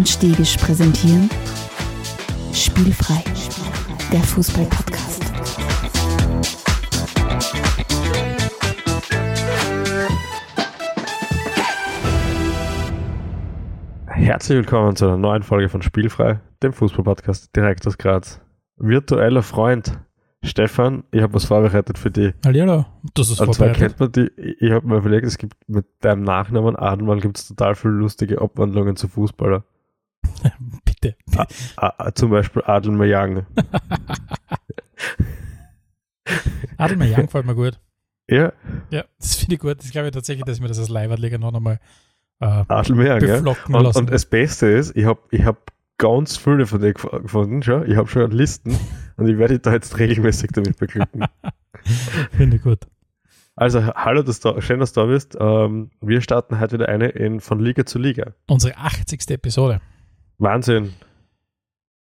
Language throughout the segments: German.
und Stegisch präsentieren Spielfrei, der Fußball-Podcast. Herzlich willkommen zu einer neuen Folge von Spielfrei, dem Fußball-Podcast direkt aus Graz. Virtueller Freund Stefan, ich habe was vorbereitet für dich. Hallihallo, das ist Und zwar vorbereitet. kennt man die, ich habe mir überlegt, es gibt mit deinem Nachnamen Adenmann gibt es total viele lustige Abwandlungen zu Fußballer. Bitte. Ah, ah, zum Beispiel Adelmar Young. Adelmar Young gefällt mir gut. Ja, Ja, das finde ich gut. Das glaube ich tatsächlich, dass ich mir das als Leibertleger noch einmal äh, Adelmar Young, ja. beflocken Und, lassen. und das Beste ist, ich habe ich hab ganz viele von dir gef- gefunden schon. Ich habe schon Listen und ich werde dich da jetzt regelmäßig damit beglücken. finde ich gut. Also, hallo, dass du, schön, dass du da bist. Ähm, wir starten heute wieder eine in von Liga zu Liga. Unsere 80. Episode. Wahnsinn.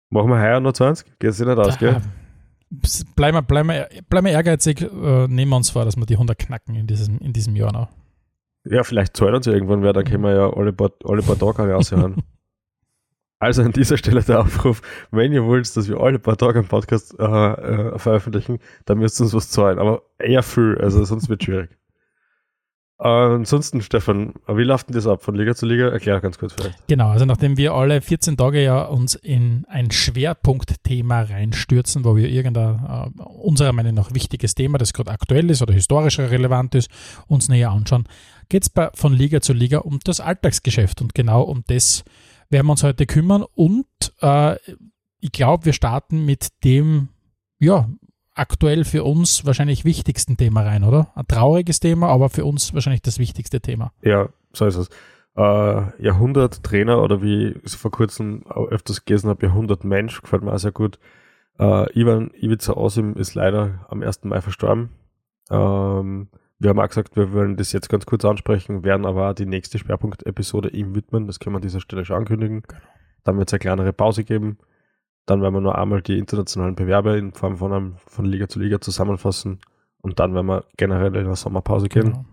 Machen wir heuer noch 20? Geht es nicht aus, gell? Da, s- bleiben wir, bleiben wir, bleiben wir ehrgeizig, äh, nehmen wir uns vor, dass wir die 100 knacken in diesem, in diesem Jahr noch. Ja, vielleicht zahlt uns irgendwann wer, dann können wir ja alle paar, alle paar Tage raushören. also an dieser Stelle der Aufruf, wenn ihr wollt, dass wir alle paar Tage einen Podcast äh, äh, veröffentlichen, dann müsst ihr uns was zahlen. Aber eher viel, also sonst wird schwierig. Ansonsten, Stefan, wie läuft denn das ab von Liga zu Liga? Erklär ganz kurz vielleicht. Genau, also nachdem wir alle 14 Tage ja uns in ein Schwerpunktthema reinstürzen, wo wir irgendein äh, unserer Meinung nach wichtiges Thema, das gerade aktuell ist oder historisch relevant ist, uns näher anschauen, geht es von Liga zu Liga um das Alltagsgeschäft und genau um das werden wir uns heute kümmern und äh, ich glaube, wir starten mit dem, ja, aktuell für uns wahrscheinlich wichtigsten Thema rein, oder? Ein trauriges Thema, aber für uns wahrscheinlich das wichtigste Thema. Ja, so ist es. Äh, Jahrhunderttrainer oder wie ich vor kurzem öfters gelesen habe, Jahrhundertmensch, gefällt mir auch sehr gut. Äh, Ivan Ivica Osim ist leider am 1. Mai verstorben. Ähm, wir haben auch gesagt, wir wollen das jetzt ganz kurz ansprechen, werden aber auch die nächste Schwerpunkt-Episode ihm widmen. Das können wir an dieser Stelle schon ankündigen. Dann wird es eine kleinere Pause geben. Dann werden wir nur einmal die internationalen Bewerbe in Form von einem von Liga zu Liga zusammenfassen. Und dann werden wir generell in eine Sommerpause gehen. Genau.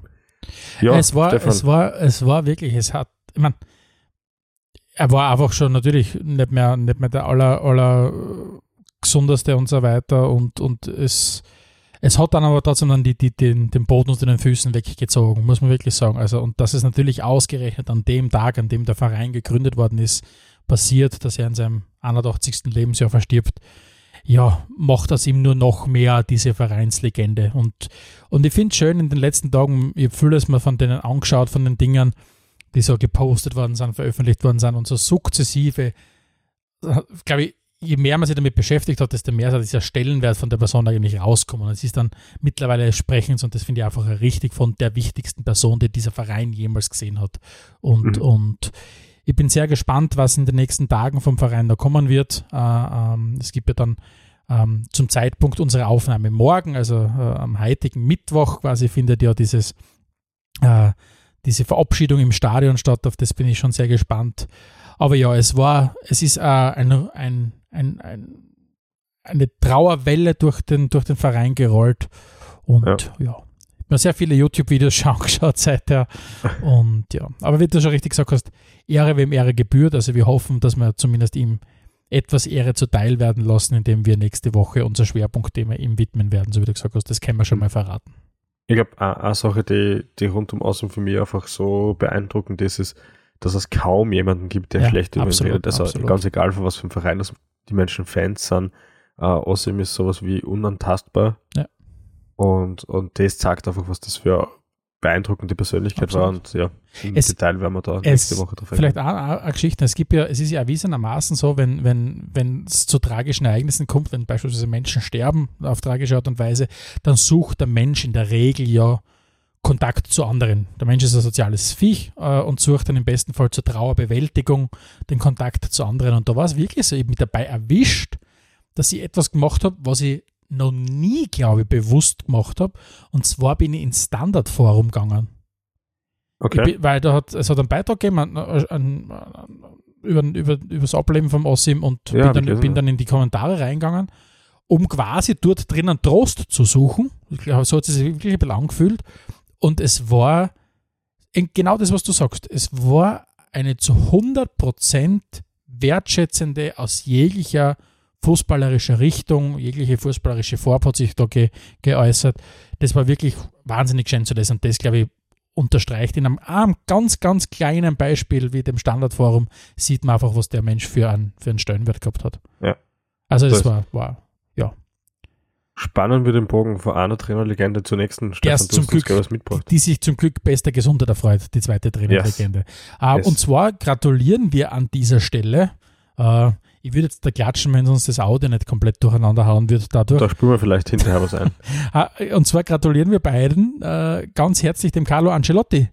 Ja, es, war, Stefan. es, war, es war wirklich, es hat, ich meine, er war einfach schon natürlich nicht mehr, nicht mehr der aller, aller gesundeste und so weiter und, und es, es hat dann aber trotzdem dann die, die, den, den Boden unter den Füßen weggezogen, muss man wirklich sagen. Also, und das ist natürlich ausgerechnet an dem Tag, an dem der Verein gegründet worden ist, passiert, dass er in seinem 81. Lebensjahr verstirbt. Ja, macht das ihm nur noch mehr diese Vereinslegende. Und und ich finde es schön in den letzten Tagen, ich habe vieles mal von denen angeschaut, von den Dingern, die so gepostet worden sind, veröffentlicht worden sind und so sukzessive, glaube ich, je mehr man sich damit beschäftigt hat, desto mehr ist dieser Stellenwert von der Person eigentlich rauskommen. Und es ist dann mittlerweile sprechend und das finde ich einfach richtig von der wichtigsten Person, die dieser Verein jemals gesehen hat. Und, Mhm. und ich bin sehr gespannt, was in den nächsten Tagen vom Verein da kommen wird. Äh, ähm, es gibt ja dann ähm, zum Zeitpunkt unserer Aufnahme morgen, also äh, am heutigen Mittwoch quasi, findet ja dieses, äh, diese Verabschiedung im Stadion statt. Auf das bin ich schon sehr gespannt. Aber ja, es war, es ist ein, ein, ein, ein, eine Trauerwelle durch den, durch den Verein gerollt. Und ja, habe mir sehr viele YouTube-Videos schon angeschaut seither. Und ja, aber wie du schon richtig gesagt hast, Ehre wem Ehre gebührt. Also wir hoffen, dass wir zumindest ihm etwas Ehre zuteil werden lassen, indem wir nächste Woche unser Schwerpunktthema ihm widmen werden, so wie du gesagt hast. Das können wir schon mal verraten. Ich glaube, eine Sache, die, die rund um Außen für mich einfach so beeindruckend ist, ist, dass es kaum jemanden gibt, der Ja, schlecht über ihn redet. Also absolut. ganz egal, von was für einem Verein das die Menschen Fans sind. Äh, Außerdem ist sowas wie unantastbar. Ja. Und, und das zeigt einfach, was das für beeindruckende Persönlichkeit war. Und ja, im Es- Detail werden wir da nächste Woche drauf Vielleicht auch, eine Geschichte. Es gibt ja, es ist ja erwiesenermaßen so, wenn, wenn, wenn es zu tragischen Ereignissen kommt, wenn beispielsweise Menschen sterben auf tragische Art und Weise, dann sucht der Mensch in der Regel ja Kontakt zu anderen. Der Mensch ist ein soziales Viech äh, und sucht dann im besten Fall zur Trauerbewältigung den Kontakt zu anderen. Und da war es wirklich so, ich hab mich dabei erwischt, dass ich etwas gemacht habe, was ich noch nie, glaube ich, bewusst gemacht habe. Und zwar bin ich ins Standardforum gegangen. Okay. Bin, weil da hat, es hat einen Beitrag gegeben ein, ein, ein, über, über, über das Ableben vom Ossim und Ja, bin, dann, bin dann in die Kommentare reingegangen, um quasi dort drinnen Trost zu suchen. Ich glaube, so hat es sich wirklich ein bisschen angefühlt. Und es war genau das, was du sagst. Es war eine zu 100% wertschätzende aus jeglicher fußballerischer Richtung, jegliche fußballerische Form hat sich da ge, geäußert. Das war wirklich wahnsinnig schön zu lesen und das, glaube ich, unterstreicht. In einem, einem, ganz, ganz kleinen Beispiel wie dem Standardforum sieht man einfach, was der Mensch für einen, für einen Stellenwert gehabt hat. Ja. Also das, das war, war, ja. Spannen wir den Bogen von einer Trainerlegende zur nächsten. Der Stefan, zum Glück, was mitgebracht. die sich zum Glück bester Gesundheit erfreut, die zweite Trainerlegende. Yes. Uh, yes. Und zwar gratulieren wir an dieser Stelle uh, ich würde jetzt da klatschen, wenn uns das Audio nicht komplett durcheinander hauen wird dadurch. Da spüren wir vielleicht hinterher was ein. Ah, und zwar gratulieren wir beiden äh, ganz herzlich dem Carlo Ancelotti,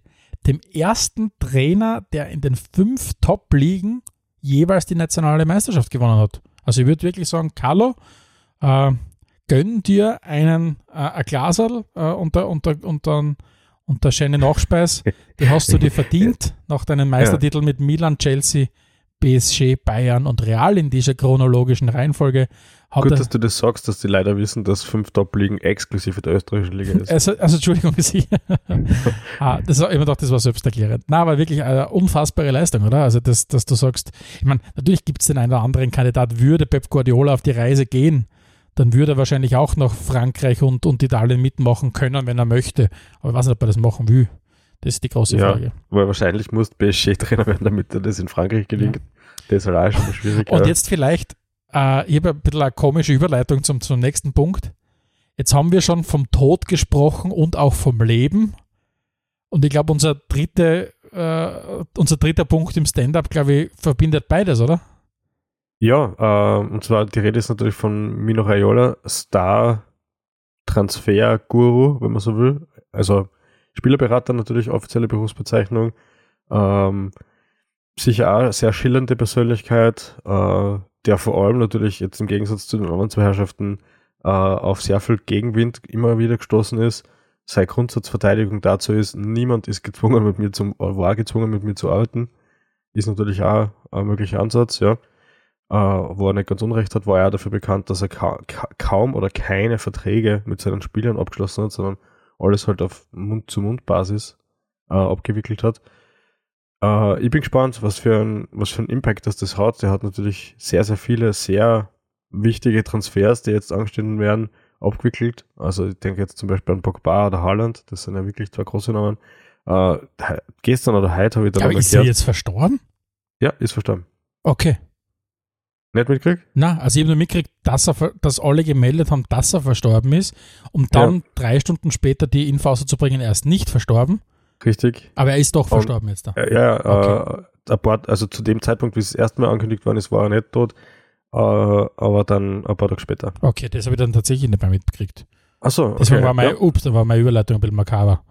dem ersten Trainer, der in den fünf Top-Ligen jeweils die nationale Meisterschaft gewonnen hat. Also ich würde wirklich sagen, Carlo, äh, gönn dir einen äh, ein Glaserl äh, unter, unter, unter, unter schöne Nachspeis. Die hast du dir verdient nach deinem Meistertitel ja. mit Milan, Chelsea, PSG, Bayern und Real in dieser chronologischen Reihenfolge. Gut, dass du das sagst, dass die leider wissen, dass fünf Top-Ligen exklusiv der österreichischen Liga ist. Also, also Entschuldigung, Sie. ah, das war immer doch, das war selbsterklärend. Na, aber wirklich eine unfassbare Leistung, oder? Also, dass, dass du sagst, ich meine, natürlich gibt es den einen oder anderen Kandidat, würde Pep Guardiola auf die Reise gehen, dann würde er wahrscheinlich auch noch Frankreich und, und Italien mitmachen können, wenn er möchte. Aber ich weiß nicht, ob er das machen will. Das ist die große ja, Frage. Weil wahrscheinlich muss PSG-Trainer werden, damit er das in Frankreich gelingt. Ja. Das ist halt auch schon schwierig. Und jetzt vielleicht, äh, ich habe ein bisschen eine komische Überleitung zum, zum nächsten Punkt. Jetzt haben wir schon vom Tod gesprochen und auch vom Leben. Und ich glaube, unser, dritte, äh, unser dritter Punkt im Stand-up, glaube ich, verbindet beides, oder? Ja, äh, und zwar die Rede ist natürlich von Mino Raiola, Star-Transfer-Guru, wenn man so will. Also Spielerberater natürlich, offizielle Berufsbezeichnung. Ähm, sicher auch sehr schillernde Persönlichkeit, äh, der vor allem natürlich jetzt im Gegensatz zu den anderen zwei Herrschaften äh, auf sehr viel Gegenwind immer wieder gestoßen ist. Seine Grundsatzverteidigung dazu ist, niemand ist gezwungen mit mir zum, war gezwungen mit mir zu arbeiten. Ist natürlich auch ein möglicher Ansatz, ja. Äh, wo er nicht ganz unrecht hat, war er dafür bekannt, dass er ka kaum oder keine Verträge mit seinen Spielern abgeschlossen hat, sondern alles halt auf Mund-zu-Mund-Basis äh, abgewickelt hat. Äh, ich bin gespannt, was für ein, was für ein Impact das, das hat. Der hat natürlich sehr, sehr viele sehr wichtige Transfers, die jetzt angestehen werden, abgewickelt. Also ich denke jetzt zum Beispiel an Pogba oder Haaland, das sind ja wirklich zwei große Namen. Äh, gestern oder heute habe ich dann Aber ist er jetzt verstorben? Ja, ist verstorben. Okay. Nicht mitgekriegt? Na, also ich habe nur mitgekriegt, dass, er, dass alle gemeldet haben, dass er verstorben ist, um dann ja. drei Stunden später die Info auszubringen, er ist nicht verstorben. Richtig. Aber er ist doch verstorben Und, jetzt da. Ja, okay. äh, paar, also zu dem Zeitpunkt, wie es das erste Mal angekündigt worden ist, war er nicht tot, äh, aber dann ein paar Tage später. Okay, das habe ich dann tatsächlich nicht mehr mitgekriegt. Achso, okay. Deswegen war mein, ja. ups, da war meine Überleitung ein bisschen makaber.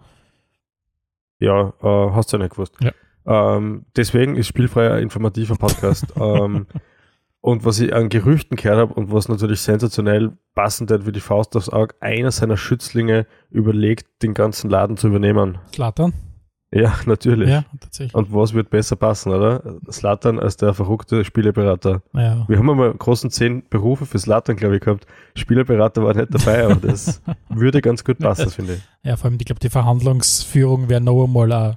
Ja, äh, hast du ja nicht gewusst. Ja. Ähm, deswegen ist spielfreier informativer Podcast. ähm, und was ich an Gerüchten gehört habe und was natürlich sensationell passend hat wie die Faust aufs Auge, einer seiner Schützlinge überlegt, den ganzen Laden zu übernehmen. Slattern? Ja, natürlich. Ja, tatsächlich. Und was wird besser passen, oder? Slattern als der verrückte Spieleberater. Ja. Wir haben einmal großen zehn Berufe für Slattern, glaube ich, gehabt. Spieleberater war nicht dabei, aber das würde ganz gut passen, finde ich. Ja, vor allem, ich glaube, die Verhandlungsführung wäre noch einmal ein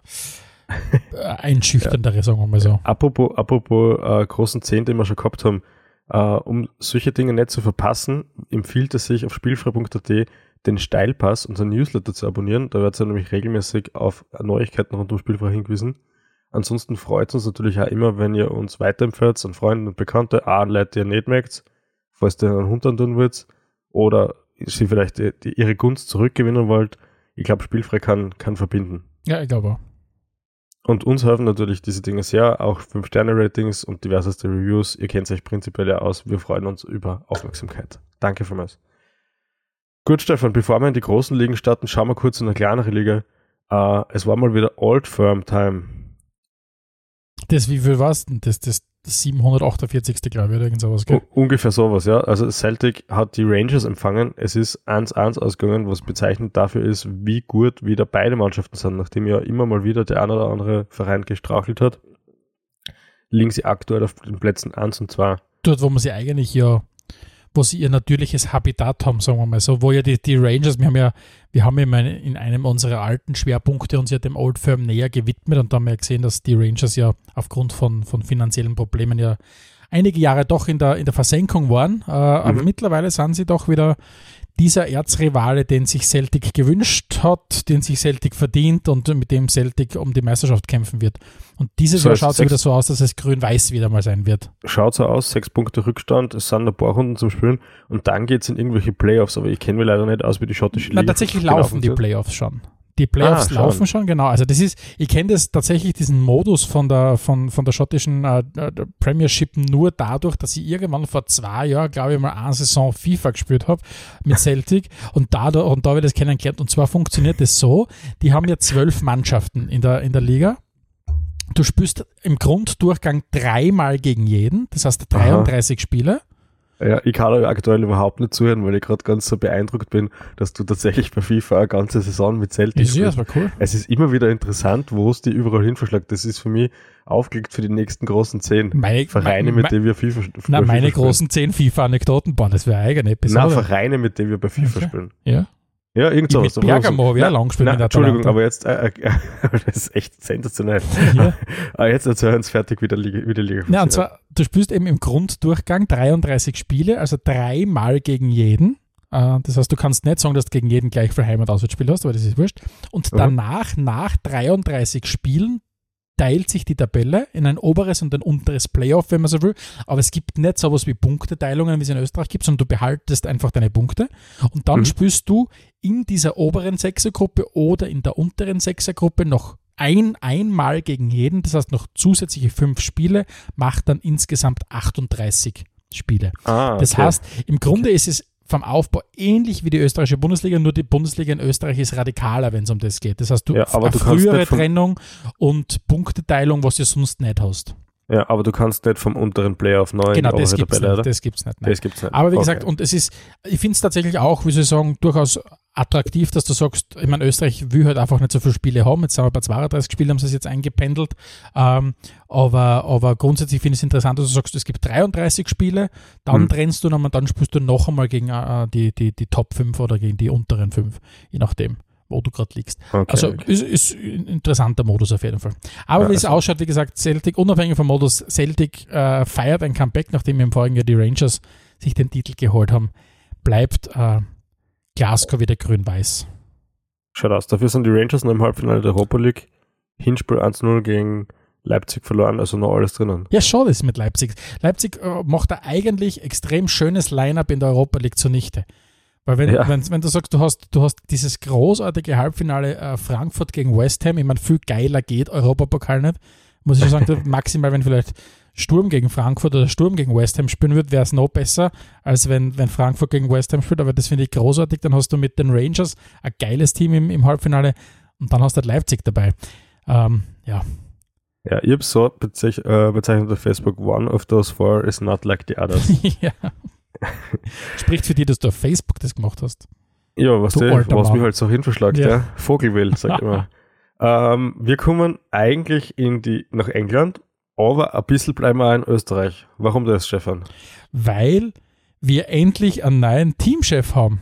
einschüchterndere, ja. sagen wir mal so. Apropos, apropos äh, großen Zehn, den wir schon gehabt haben, äh, um solche Dinge nicht zu verpassen, empfiehlt es sich auf spielfrei.at den Steilpass, unseren Newsletter zu abonnieren. Da wird es ja nämlich regelmäßig auf Neuigkeiten rund um Spielfrei hingewiesen. Ansonsten freut es uns natürlich auch immer, wenn ihr uns weiterempfehlt an Freunde und Bekannte, an Leute, die ihr nicht merkt, falls ihr einen Hund tun wollt, oder sie vielleicht die, die, ihre Gunst zurückgewinnen wollt. Ich glaube, Spielfrei kann, kann verbinden. Ja, ich glaube auch. Und uns helfen natürlich diese Dinge sehr, auch 5-Sterne-Ratings und diverseste Reviews. Ihr kennt euch prinzipiell ja aus. Wir freuen uns über Aufmerksamkeit. Danke vielmals. Gut, Stefan, bevor wir in die großen Ligen starten, schauen wir kurz in eine kleinere Liga. Uh, es war mal wieder Old Firm Time. Das, wie viel war es denn? Das, das, 748. glaube ich, oder irgend sowas. Gell? ungefähr sowas, ja. Also Celtic hat die Rangers empfangen. Es ist 1-1 ausgegangen, was bezeichnend dafür ist, wie gut wieder beide Mannschaften sind, nachdem ja immer mal wieder der ein oder andere Verein gestrauchelt hat. Liegen sie aktuell auf den Plätzen 1 und 2. Dort, wo man sie eigentlich ja wo sie ihr natürliches Habitat haben, sagen wir mal so, wo ja die, die Rangers, wir haben ja, wir haben ja in einem unserer alten Schwerpunkte uns ja dem Old Firm näher gewidmet und da haben wir ja gesehen, dass die Rangers ja aufgrund von, von finanziellen Problemen ja einige Jahre doch in der, in der Versenkung waren, äh, mhm. aber mittlerweile sind sie doch wieder dieser Erzrivale, den sich Celtic gewünscht hat, den sich Celtic verdient und mit dem Celtic um die Meisterschaft kämpfen wird. Und dieses so Jahr schaut es wieder so aus, dass es grün-weiß wieder mal sein wird. Schaut so aus, sechs Punkte Rückstand, es sind ein paar Runden zum Spielen und dann geht es in irgendwelche Playoffs, aber ich kenne mich leider nicht aus, wie die schottische Liga. Na, tatsächlich laufen die Playoffs schon. Die Playoffs ah, laufen schon, genau. Also das ist, ich kenne das tatsächlich, diesen Modus von der, von, von der schottischen äh, Premiership nur dadurch, dass ich irgendwann vor zwei Jahren, glaube ich, mal eine Saison FIFA gespielt habe mit Celtic und da, und da habe ich das kennengelernt. Und zwar funktioniert das so, die haben ja zwölf Mannschaften in der, in der Liga. Du spielst im Grunddurchgang dreimal gegen jeden, das heißt 33 Aha. Spiele. Ja, ich kann euch aktuell überhaupt nicht zuhören, weil ich gerade ganz so beeindruckt bin, dass du tatsächlich bei FIFA eine ganze Saison mit Celtic ist. Ja, das war cool. Es ist immer wieder interessant, wo es die überall hinverschlägt. Das ist für mich aufgelegt für die nächsten großen zehn meine, Vereine, mit denen wir FIFA spielen. Na, meine FIFA großen zehn FIFA-Anekdoten, boah, das wäre eigene Episode. Na, Vereine, mit denen wir bei FIFA okay. spielen. Ja. Ja, irgend sowas. Mit Bergamo ich lang gespielt mit Entschuldigung, aber jetzt, äh, äh, das ist echt sensationell. Ja. aber jetzt erzähl uns fertig, wie der Liga, wie die Liga Ja, und zwar, du spielst eben im Grunddurchgang 33 Spiele, also dreimal gegen jeden. Äh, das heißt, du kannst nicht sagen, dass du gegen jeden gleich viel Heim-und-Auswärtsspiel hast, aber das ist wurscht. Und danach, mhm. nach 33 Spielen, teilt sich die Tabelle in ein oberes und ein unteres Playoff, wenn man so will. Aber es gibt nicht sowas wie Punkteteilungen, wie es in Österreich gibt, sondern du behaltest einfach deine Punkte. Und dann mhm. spielst du in dieser oberen Sechsergruppe oder in der unteren Sechsergruppe noch ein, einmal gegen jeden. Das heißt, noch zusätzliche fünf Spiele macht dann insgesamt 38 Spiele. Ah, okay. Das heißt, im Grunde okay. ist es vom Aufbau ähnlich wie die österreichische Bundesliga, nur die Bundesliga in Österreich ist radikaler, wenn es um das geht. Das heißt, du, ja, aber du frühere Trennung und Punkteteilung, was du sonst nicht hast. Ja, aber du kannst nicht vom unteren Player auf 9 Genau, das gibt es nicht. Das gibt's nicht, das gibt's nicht. Aber wie okay. gesagt, und es ist, ich finde es tatsächlich auch, wie soll ich sagen, durchaus attraktiv, dass du sagst, ich meine, Österreich will halt einfach nicht so viele Spiele haben. Jetzt sind wir bei 32 Spielen, haben sie es jetzt eingependelt. Ähm, aber, aber grundsätzlich finde ich es interessant, dass du sagst, es gibt 33 Spiele, dann hm. trennst du nochmal, dann spielst du noch einmal gegen äh, die, die, die Top 5 oder gegen die unteren 5, je nachdem wo du gerade liegst. Okay, also okay. Ist, ist ein interessanter Modus auf jeden Fall. Aber ja, wie es also ausschaut, wie gesagt, Celtic, unabhängig vom Modus, Celtic äh, feiert ein Comeback, nachdem im vorigen Jahr die Rangers sich den Titel geholt haben, bleibt äh, Glasgow wieder grün-weiß. Schaut aus, dafür sind die Rangers noch im Halbfinale der Europa League. Hinspiel 1-0 gegen Leipzig verloren, also noch alles drinnen. Ja, schade ist mit Leipzig. Leipzig äh, macht da eigentlich extrem schönes Line-Up in der Europa League zunichte. Weil wenn, ja. wenn, wenn du sagst, du hast, du hast dieses großartige Halbfinale äh, Frankfurt gegen West Ham, ich meine, viel geiler geht Europapokal nicht, muss ich sagen, maximal, wenn vielleicht Sturm gegen Frankfurt oder Sturm gegen West Ham spielen würde, wäre es noch besser, als wenn, wenn Frankfurt gegen West Ham spielt, aber das finde ich großartig, dann hast du mit den Rangers ein geiles Team im, im Halbfinale und dann hast du halt Leipzig dabei. Ähm, ja. Ja, ich habe so bezeichnet, äh, bezeichnet auf Facebook, one of those four is not like the others. ja. Spricht für dich, dass du auf Facebook das gemacht hast. Ja, was, du was mich halt so hinverschlagt, ja. ja. Vogelwild, sag ich immer. Ähm, wir kommen eigentlich in die, nach England, aber ein bisschen bleiben wir auch in Österreich. Warum das, Stefan? Weil wir endlich einen neuen Teamchef haben.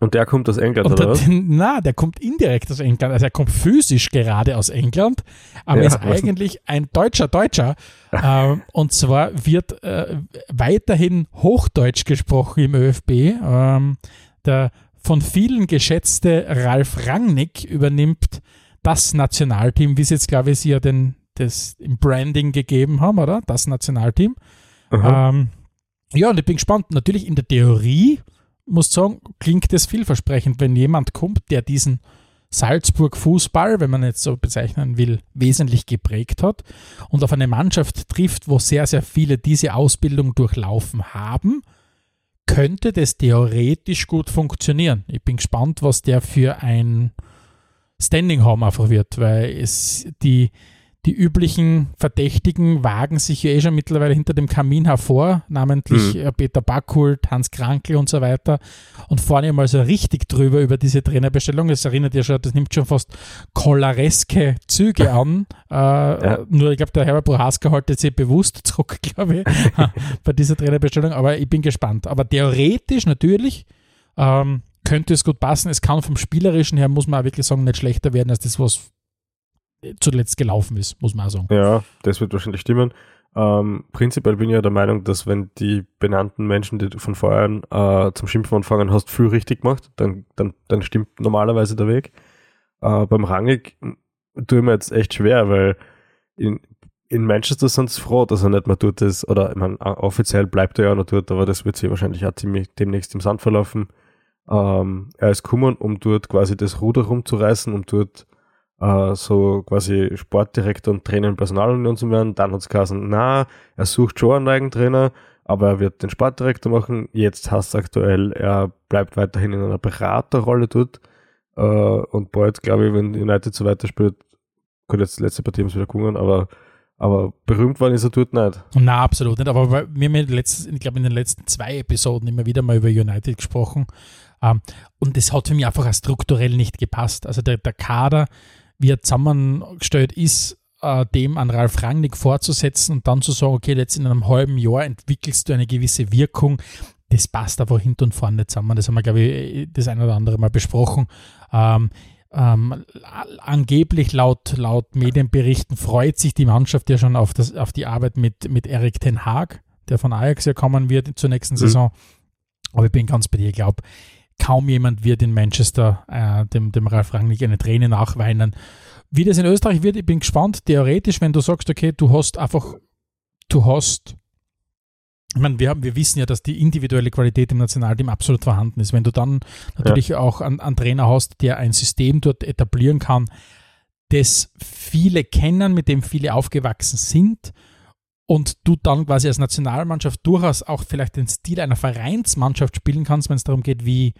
Und der kommt aus England, oder was? Na, der kommt indirekt aus England. Also er kommt physisch gerade aus England, aber ja, ist eigentlich ein deutscher Deutscher. ähm, und zwar wird äh, weiterhin Hochdeutsch gesprochen im ÖFB. Ähm, der von vielen geschätzte Ralf Rangnick übernimmt das Nationalteam, wie es jetzt, glaube ich, sie ja den, das im Branding gegeben haben, oder? Das Nationalteam. Ähm, ja, und ich bin gespannt. Natürlich in der Theorie muss sagen, klingt es vielversprechend, wenn jemand kommt, der diesen Salzburg-Fußball, wenn man jetzt so bezeichnen will, wesentlich geprägt hat und auf eine Mannschaft trifft, wo sehr, sehr viele diese Ausbildung durchlaufen haben, könnte das theoretisch gut funktionieren. Ich bin gespannt, was der für ein Standing haben einfach wird, weil es die, die üblichen Verdächtigen wagen sich ja eh schon mittlerweile hinter dem Kamin hervor, namentlich mhm. Peter Backhult, Hans Krankel und so weiter und vorne mal so richtig drüber über diese Trainerbestellung. Es erinnert ja schon, das nimmt schon fast cholereske Züge an. äh, ja. Nur ich glaube, der Herbert Prohaska haltet sich bewusst zurück, glaube ich, bei dieser Trainerbestellung, aber ich bin gespannt. Aber theoretisch natürlich ähm, könnte es gut passen. Es kann vom Spielerischen her, muss man auch wirklich sagen, nicht schlechter werden als das, was zuletzt gelaufen ist, muss man auch sagen. Ja, das wird wahrscheinlich stimmen. Ähm, prinzipiell bin ich ja der Meinung, dass wenn die benannten Menschen, die du von vorher äh, zum Schimpfen anfangen hast, viel richtig gemacht, dann, dann, dann stimmt normalerweise der Weg. Äh, beim Rangig tue ich mir jetzt echt schwer, weil in, in Manchester sind sie froh, dass er nicht mehr dort ist, oder ich meine, offiziell bleibt er ja noch dort, aber das wird sich wahrscheinlich auch ziemlich demnächst im Sand verlaufen. Ähm, er ist gekommen, um dort quasi das Ruder rumzureißen, um dort äh, so quasi Sportdirektor und Trainer in Personalunion zu werden. Dann hat es gesagt, na, er sucht schon einen neuen Trainer, aber er wird den Sportdirektor machen. Jetzt heißt es aktuell, er bleibt weiterhin in einer Beraterrolle dort. Äh, und bald, glaube ich, wenn United so weiterspielt, gut, jetzt letzte Partie haben sie wieder gewonnen, aber aber berühmt worden ist er dort nicht. Na, absolut nicht. Aber wir haben letztes, ich glaube, in den letzten zwei Episoden immer wieder mal über United gesprochen. Ähm, und das hat für mich einfach strukturell nicht gepasst. Also der, der Kader wie er zusammengestellt ist, äh, dem an Ralf Rangnick vorzusetzen und dann zu sagen, okay, jetzt in einem halben Jahr entwickelst du eine gewisse Wirkung, das passt aber hinten und vorne zusammen. Das haben wir, glaube ich, das ein oder andere Mal besprochen. Ähm, ähm, angeblich laut, laut Medienberichten freut sich die Mannschaft ja schon auf, das, auf die Arbeit mit, mit Erik Ten Haag, der von Ajax ja kommen wird zur nächsten mhm. Saison. Aber ich bin ganz bei dir, ich glaube, kaum jemand wird in Manchester äh, dem, dem Ralf Rangnick eine Träne nachweinen. Wie das in Österreich wird, ich bin gespannt. Theoretisch, wenn du sagst, okay, du hast einfach, du hast, ich meine, wir, haben, wir wissen ja, dass die individuelle Qualität im Nationalteam absolut vorhanden ist. Wenn du dann natürlich ja. auch einen, einen Trainer hast, der ein System dort etablieren kann, das viele kennen, mit dem viele aufgewachsen sind, und du dann quasi als Nationalmannschaft durchaus auch vielleicht den Stil einer Vereinsmannschaft spielen kannst, wenn es darum geht, wie,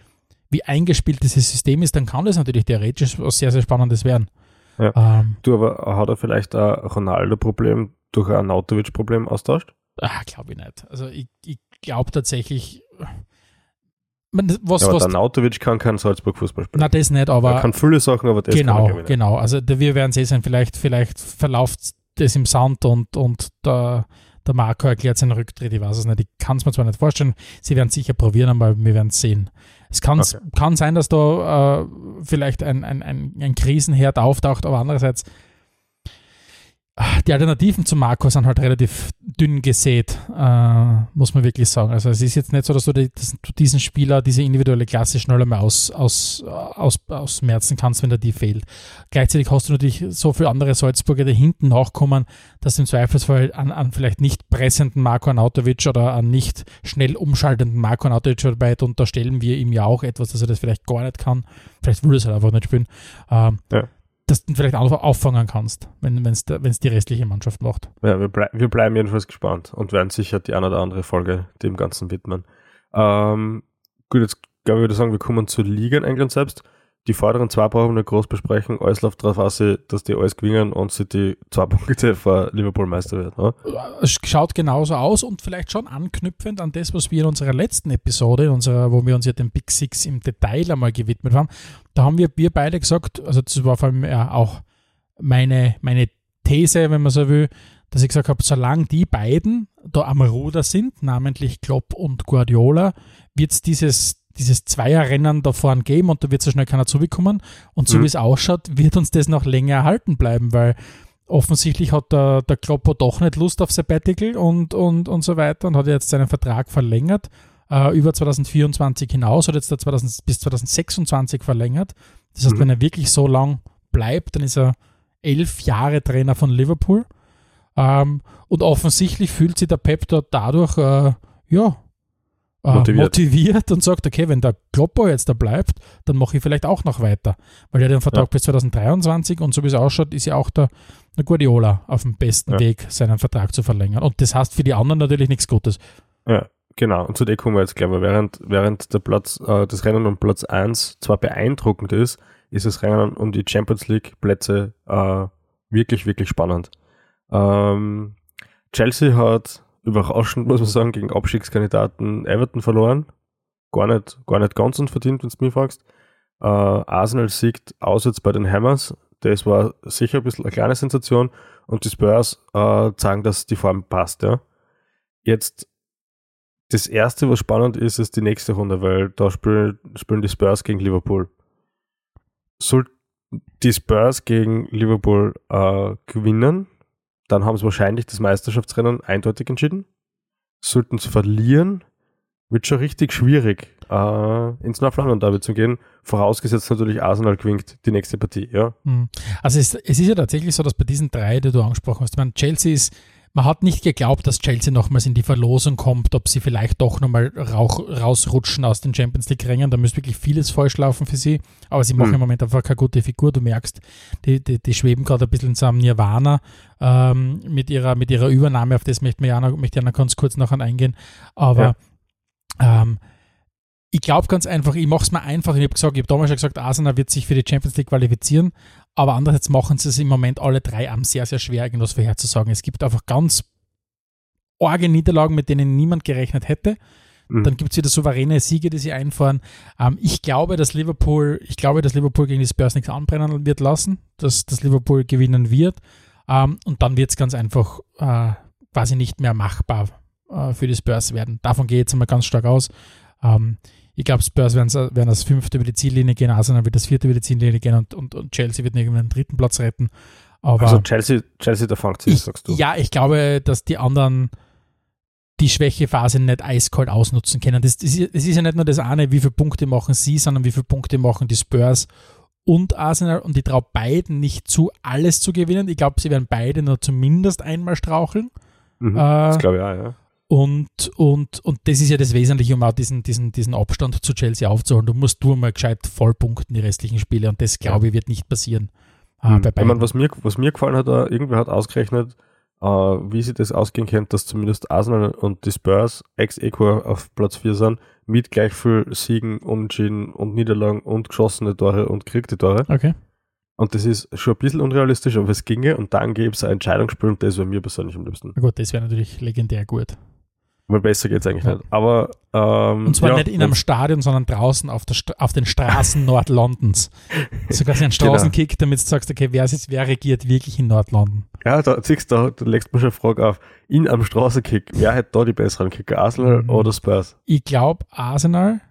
wie eingespielt dieses System ist, dann kann das natürlich theoretisch was sehr, sehr Spannendes werden. Ja. Ähm, du, aber hat er vielleicht ein Ronaldo-Problem durch ein Nautovic-Problem austauscht? Ah, glaube ich nicht. Also ich, ich glaube tatsächlich. Was, ja, aber was, der Nautovic kann kein Salzburg-Fußball spielen. Na, das nicht, aber. Er kann viele Sachen, aber das genau, kann er Genau, also wir werden sehen, vielleicht, vielleicht verläuft das im Sand und, und der, der Marco erklärt seinen Rücktritt. Ich weiß es nicht. Ich kann es mir zwar nicht vorstellen. Sie werden es sicher probieren, aber wir werden es sehen. Es kann, okay. kann sein, dass da äh, vielleicht ein, ein, ein, ein Krisenherd auftaucht, aber andererseits die Alternativen zu Marco sind halt relativ dünn gesät, äh, muss man wirklich sagen. Also es ist jetzt nicht so, dass du, die, dass du diesen Spieler, diese individuelle Klasse schnell einmal aus, aus, aus, ausmerzen kannst, wenn der die fehlt. Gleichzeitig hast du natürlich so viele andere Salzburger, die hinten nachkommen, dass im Zweifelsfall an, an vielleicht nicht pressenden Marco Anautovic oder an nicht schnell umschaltenden Marco Anautovic dabei unterstellen wir ihm ja auch etwas, dass er das vielleicht gar nicht kann. Vielleicht will er es halt einfach nicht spielen. Ähm, ja dass du vielleicht auch auffangen kannst, wenn es die restliche Mannschaft macht. Ja, wir, blei wir, bleiben jedenfalls gespannt und werden sicher die eine oder andere Folge dem Ganzen widmen. Ähm, gut, jetzt glaube ich, würde sagen, wir kommen zur Liga in England selbst. Die vorderen zwei brauchen wir nicht groß besprechen. Alles läuft darauf aus, dass die alles gewinnen und sie die zwei Punkte vor Liverpool Meister werden. Ne? Es schaut genauso aus und vielleicht schon anknüpfend an das, was wir in unserer letzten Episode, in unserer, wo wir uns ja den Big Six im Detail einmal gewidmet haben, da haben wir, wir beide gesagt, also das war vor allem ja auch meine, meine These, wenn man so will, dass ich gesagt habe, solange die beiden da am Ruder sind, namentlich Klopp und Guardiola, wird es dieses dieses Zweierrennen da vorne geben und da wird so schnell keiner zubekommen. Und so mhm. wie es ausschaut, wird uns das noch länger erhalten bleiben, weil offensichtlich hat der, der Kloppo doch nicht Lust auf Sabbatical und, und, und so weiter und hat jetzt seinen Vertrag verlängert äh, über 2024 hinaus, hat jetzt 2000, bis 2026 verlängert. Das heißt, mhm. wenn er wirklich so lang bleibt, dann ist er elf Jahre Trainer von Liverpool. Ähm, und offensichtlich fühlt sich der Pep dort dadurch, äh, ja, motiviert. motiviert. und sagt, okay, wenn der Kloppo jetzt da bleibt, dann mache ich vielleicht auch noch weiter. Weil er den Vertrag ja. bis 2023 und so wie es ausschaut, ist ja auch der, der Guardiola auf dem besten ja. Weg, seinen Vertrag zu verlängern. Und das heißt für die anderen natürlich nichts Gutes. Ja, genau. Und zu dem kommen wir jetzt, glaube ich, während, während der Platz, äh, das Rennen um Platz 1 zwar beeindruckend ist, ist das Rennen um die Champions League Plätze äh, Wirklich, wirklich spannend. Ähm, Chelsea hat überraschend, muss man sagen, gegen Abstiegskandidaten Everton verloren. Gar nicht, gar nicht ganz unverdient, wenn du mich fragst. Äh, Arsenal siegt auswärts bei den Hammers. Das war sicher ein bisschen eine kleine Sensation. Und die Spurs äh, zeigen, dass die Form passt. Ja. Jetzt das erste, was spannend ist, ist die nächste Runde, weil da spielen, spielen die Spurs gegen Liverpool. Sollten die Spurs gegen Liverpool äh, gewinnen, dann haben sie wahrscheinlich das Meisterschaftsrennen eindeutig entschieden. Sollten sie verlieren, wird schon richtig schwierig, äh, ins London Derby zu gehen. Vorausgesetzt natürlich Arsenal gewinnt die nächste Partie, ja. Hm. Also es, es, ist ja tatsächlich so, dass bei diesen drei, die du angesprochen hast, ich meine, Chelsea ist, man hat nicht geglaubt, dass Chelsea nochmals in die Verlosung kommt, ob sie vielleicht doch nochmal rausrutschen aus den Champions League-Rängen. Da müsste wirklich vieles falsch laufen für sie. Aber sie machen hm. im Moment einfach keine gute Figur. Du merkst, die, die, die schweben gerade ein bisschen in so einem Nirvana ähm, mit, ihrer, mit ihrer Übernahme. Auf das möchte ich ja noch, möchte ich noch ganz kurz nachher eingehen. Aber ja. ähm, ich glaube ganz einfach, ich mache es mir einfach. Ich habe gesagt, ich habe damals schon gesagt, Arsenal wird sich für die Champions League qualifizieren. Aber andererseits machen sie es im Moment alle drei am sehr, sehr schwer, irgendwas vorherzusagen. Es gibt einfach ganz arge Niederlagen, mit denen niemand gerechnet hätte. Mhm. Dann gibt es wieder souveräne Siege, die sie einfahren. Ähm, ich glaube, dass Liverpool, ich glaube, dass Liverpool gegen die Spurs nichts anbrennen wird lassen, dass, dass Liverpool gewinnen wird. Ähm, und dann wird es ganz einfach äh, quasi nicht mehr machbar äh, für die Spurs werden. Davon gehe ich jetzt einmal ganz stark aus. Ähm, ich glaube, Spurs werden, werden das fünfte über die Ziellinie gehen, Arsenal wird das vierte über die Ziellinie gehen und, und, und Chelsea wird irgendwann den dritten Platz retten. Aber also Chelsea, Chelsea der fangt sich, sagst du? Ja, ich glaube, dass die anderen die Schwächephase nicht eiskalt ausnutzen können. Das, das, ist, das ist ja nicht nur das eine, wie viele Punkte machen sie, sondern wie viele Punkte machen die Spurs und Arsenal und ich traue beiden nicht zu, alles zu gewinnen. Ich glaube, sie werden beide nur zumindest einmal straucheln. Mhm, äh, das glaube ich auch, ja. Und, und, und das ist ja das Wesentliche, um auch diesen, diesen, diesen Abstand zu Chelsea aufzuholen. Du musst du mal gescheit vollpunkten, die restlichen Spiele. Und das, glaube ich, wird nicht passieren. Äh, hm. ich meine, was mir, was mir gefallen hat, uh, irgendwer hat ausgerechnet, uh, wie sie das ausgehen könnte, dass zumindest Arsenal und die Spurs ex-equo auf Platz 4 sind, mit gleich viel Siegen, Unentschieden und Niederlagen und geschossene Tore und kriegte Tore. Okay. Und das ist schon ein bisschen unrealistisch, aber es ginge und dann gäbe es ein Entscheidungsspiel und das wäre mir persönlich am liebsten. Na gut, das wäre natürlich legendär gut. Weil besser geht es eigentlich ja. nicht. Aber, ähm, Und zwar ja, nicht in einem Stadion, sondern draußen auf, der auf den Straßen Nordlondons. So quasi ein genau. Straßenkick, genau. damit du sagst, okay, wer, ist, wer regiert wirklich in Nordlondon? Ja, da siehst du, da legst du mir schon eine Frage auf. In einem Straßenkick, wer hat da die besseren Kicker, Arsenal mhm. oder Spurs? Ich glaube Arsenal,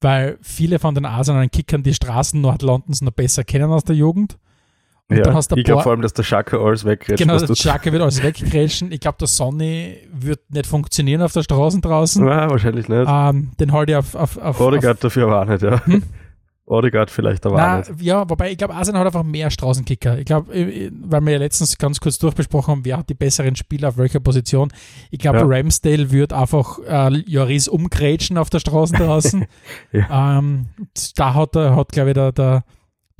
weil viele von den Arsenal-Kickern die Straßen Nordlondons noch besser kennen aus der Jugend. Und ja, ich glaube vor allem, dass der Schaka alles wegrätscht. Genau, der Schaka wird alles wegrätschen. Ich glaube, der Sonny wird nicht funktionieren auf der Straße draußen. Ja, wahrscheinlich nicht. Ähm, den halte ich auf... auf, auf Odegaard dafür aber auch nicht, ja. Hm? Odegaard vielleicht aber Nein, auch nicht. Ja, wobei ich glaube, Arsenal hat einfach mehr Straßenkicker. Ich glaube, weil wir ja letztens ganz kurz durchbesprochen haben, wer hat die besseren Spieler auf welcher Position. Ich glaube, ja. Ramsdale wird einfach äh, Joris umgrätschen auf der Straße draußen. ja. ähm, da hat, hat glaube ich, der, der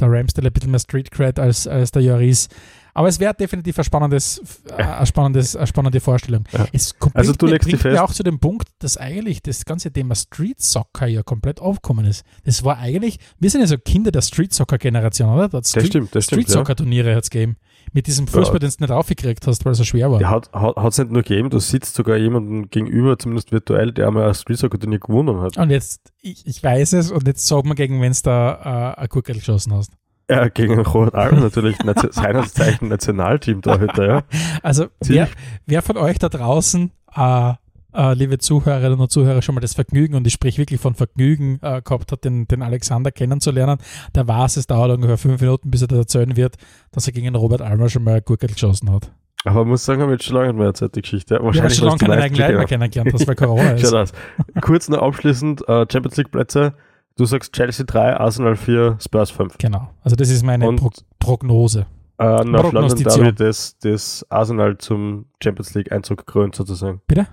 der Ramsdale ein bisschen mehr Street Cred als, als der Joris. Aber es wäre definitiv ein spannendes, ja. ein spannendes, eine spannende Vorstellung. Ja. Es kommt, also du legst bringt mir auch zu dem Punkt, dass eigentlich das ganze Thema Street Soccer ja komplett aufgekommen ist. Das war eigentlich, wir sind ja so Kinder der Street Soccer Generation, oder? Das, das stimmt, das Street Soccer Turniere hat es gegeben. Mit diesem Fußball, den du nicht aufgekriegt hast, weil es so schwer war. Ja, hat es nicht nur gegeben, du sitzt sogar jemanden gegenüber, zumindest virtuell, der einmal ein Street Soccer Turnier gewonnen hat. Und jetzt, ich, ich weiß es, und jetzt sag mal gegen, wenn du da äh, ein Gurkel geschossen hast. Ja, gegen Robert Alba natürlich seinerzeichen Nationalteam-Torhüter, ja. Also, wer, wer, von euch da draußen, äh, äh, liebe Zuhörerinnen und Zuhörer, schon mal das Vergnügen, und ich spreche wirklich von Vergnügen, äh, gehabt hat, den, den Alexander kennenzulernen, der weiß, es dauert ungefähr fünf Minuten, bis er da erzählen wird, dass er gegen Robert Alba schon mal ein Gurkel geschossen hat. Aber man muss sagen, haben wir jetzt schon lange mehr Zeit die Geschichte. Wahrscheinlich ja, schon lange keinen eigenen mehr kennengelernt, das weil Corona ist. das. Kurz noch abschließend, uh, Champions League Plätze. Du sagst Chelsea 3, Arsenal 4, Spurs 5. Genau. Also das ist meine Pro Prognose. Äh, North London Derby, das, das Arsenal zum Champions League Einzug krönt sozusagen. Bitte?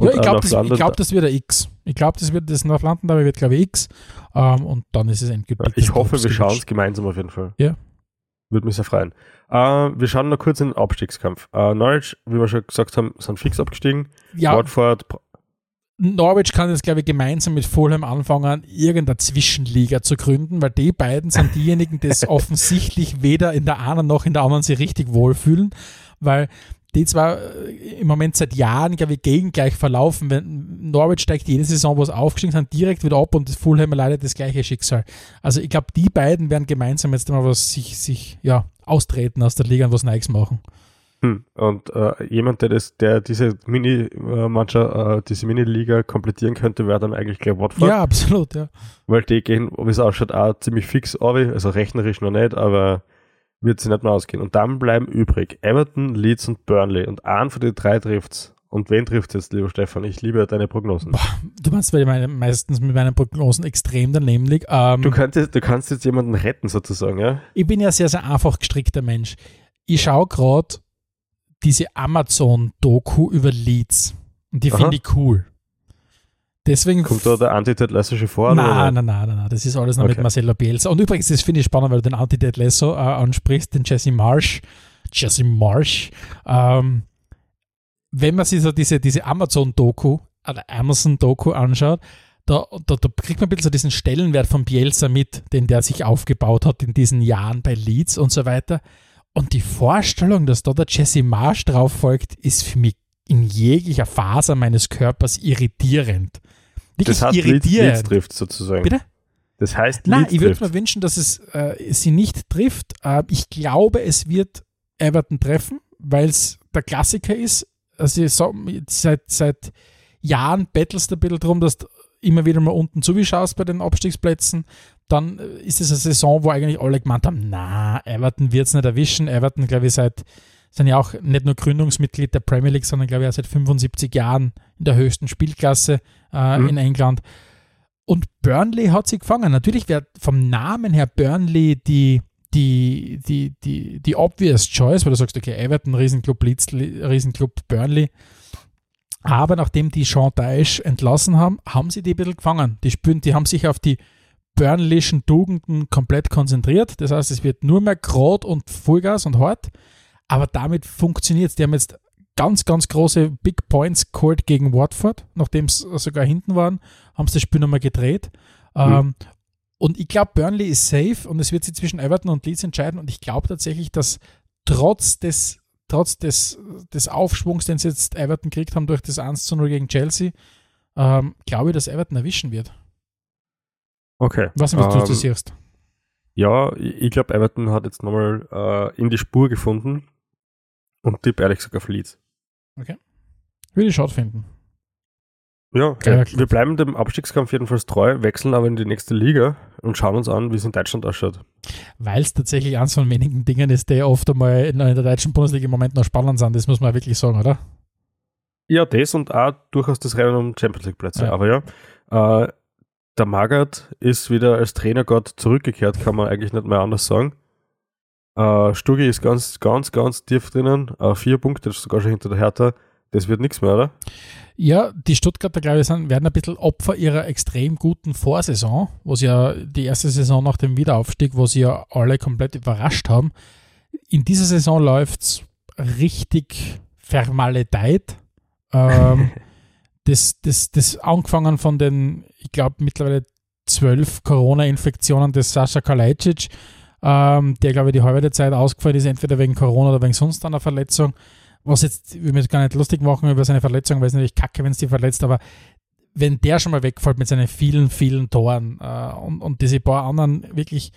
Ja, ich glaube, das, glaub, das wird ein X. Ich glaube, das wird das North London Derby wird, glaube ich, X. Ähm, und dann ist es endgültig. Ich hoffe, wir schauen es gemeinsam auf jeden Fall. Ja. Würde mich sehr freuen. Uh, wir schauen noch kurz in den Abstiegskampf. Uh, Norwich, wie wir schon gesagt haben, sind fix abgestiegen. Ja. Watford Norwich kann jetzt, glaube ich, gemeinsam mit Fulham anfangen, irgendeine Zwischenliga zu gründen, weil die beiden sind diejenigen, die es offensichtlich weder in der einen noch in der anderen sich richtig wohlfühlen, weil die zwar äh, im Moment seit Jahren, glaube ich, gegengleich verlaufen. Wenn Norwich steigt jede Saison, wo es aufgestiegen sind, direkt wieder ab und Fulham leidet das gleiche Schicksal. Also ich glaube, die beiden werden gemeinsam jetzt mal was sich, sich ja, austreten aus der Liga und was Neues machen. Hm. Und äh, jemand, der das, der diese Mini-Mannschaft, äh, diese Mini-Liga komplettieren könnte, wäre dann eigentlich gleich Watford. Ja, absolut, ja. Weil die gehen, wie es ausschaut, auch ziemlich fix also rechnerisch noch nicht, aber wird sie nicht mehr ausgehen. Und dann bleiben übrig Everton, Leeds und Burnley. Und einen von den drei trifft's. Und wen trifft jetzt, lieber Stefan? Ich liebe deine Prognosen. Boah, du meinst, weil ich meine, meistens mit meinen Prognosen extrem daneben liege. Ähm, du, könntest, du kannst jetzt jemanden retten, sozusagen, ja? Ich bin ja sehr, sehr einfach gestrickter Mensch. Ich schaue gerade diese Amazon-Doku über Leeds. Und die finde ich cool. Deswegen Kommt da der Anti-Ted vor? Nein, nein, nein, nein, das ist alles noch okay. mit Marcelo Bielsa. Und übrigens, das finde ich spannend, weil du den Anti-Ted Lasso äh, ansprichst, den Jesse Marsh. Jesse Marsh. Ähm, wenn man sich so diese, diese Amazon-Doku oder Amazon-Doku anschaut, da, da, da, kriegt man ein bisschen so diesen Stellenwert von Bielsa mit, den der sich aufgebaut hat in diesen Jahren bei Leeds und so weiter. Und die Vorstellung, dass da der Jesse Marsh drauf folgt, ist für mich in jeglicher Faser meines Körpers irritierend. Wirklich das heißt, irritierend. Leeds trifft sozusagen. Bitte? Das heißt, Nein, Leeds ich würde mir wünschen, dass es äh, sie nicht trifft. Äh, ich glaube, es wird Everton treffen, weil es der Klassiker ist. Also so, seit, seit Jahren bettelst du ein bisschen darum, dass du immer wieder mal unten zuschaust bei den Abstiegsplätzen. Dann äh, ist es eine Saison, wo eigentlich alle gemeint haben, na, Everton wird es nicht erwischen. Everton, glaube ich, seit sind ja auch nicht nur Gründungsmitglied der Premier League, sondern glaube ich auch seit 75 Jahren in der höchsten Spielklasse äh, mhm. in England. Und Burnley hat sie gefangen. Natürlich wäre vom Namen her Burnley die, die, die, die, die obvious choice, weil du sagst, okay, Everton, Riesenclub Leeds, Riesenclub Burnley. Aber nachdem die Sean Dyche entlassen haben, haben sie die ein bisschen gefangen. Die, spüren, die haben sich auf die Burnleyschen Tugenden komplett konzentriert. Das heißt, es wird nur mehr Grot und Vollgas und hart. Aber damit funktioniert es. Die haben jetzt ganz, ganz große Big Points geholt gegen Watford, nachdem sie sogar hinten waren, haben sie das Spiel nochmal gedreht. Mhm. Ähm, und ich glaube, Burnley ist safe und es wird sich zwischen Everton und Leeds entscheiden. Und ich glaube tatsächlich, dass trotz des, trotz des, des Aufschwungs, den sie jetzt Everton gekriegt haben durch das 1 zu 0 gegen Chelsea, ähm, glaube ich, dass Everton erwischen wird. Okay. Was ähm, du das siehst. Ja, ich glaube, Everton hat jetzt nochmal äh, in die Spur gefunden und tippe ehrlich gesagt auf Leeds. Okay. Würde ich schade finden. Ja, okay. wir bleiben dem Abstiegskampf jedenfalls treu, wechseln aber in die nächste Liga und schauen uns an, wie es in Deutschland ausschaut. Weil es tatsächlich eines von wenigen Dingen ist, die oft einmal in, der deutschen Bundesliga im Moment noch spannend sind, das muss man wirklich sagen, oder? Ja, das und auch durchaus das Rennen um Champions League Plätze. Ja. Aber ja, äh, der Magath ist wieder als Trainergott zurückgekehrt, kann man eigentlich nicht mehr anders sagen. Äh, Stugi ist ganz, ganz, ganz tief drinnen. Äh, vier Punkte, sogar schon hinter der Hertha. Das wird nichts mehr, oder? Ja, die Stuttgarter, glaube ich, sind, werden ein bisschen Opfer ihrer extrem guten Vorsaison, wo sie ja die erste Saison nach dem Wiederaufstieg, wo sie ja alle komplett überrascht haben. In dieser Saison läuft es richtig vermaledeit. Ähm, das, das, das angefangen von den, ich glaube, mittlerweile zwölf Corona-Infektionen des Sascha Kalajdzic ähm, der, glaube ich, die halbe Zeit ausgefallen ist, entweder wegen Corona oder wegen sonst einer Verletzung. Was jetzt, will mich gar nicht lustig machen über seine Verletzung, weil es natürlich kacke, wenn es die verletzt, aber wenn der schon mal wegfällt mit seinen vielen, vielen Toren äh, und, und diese paar anderen wirklich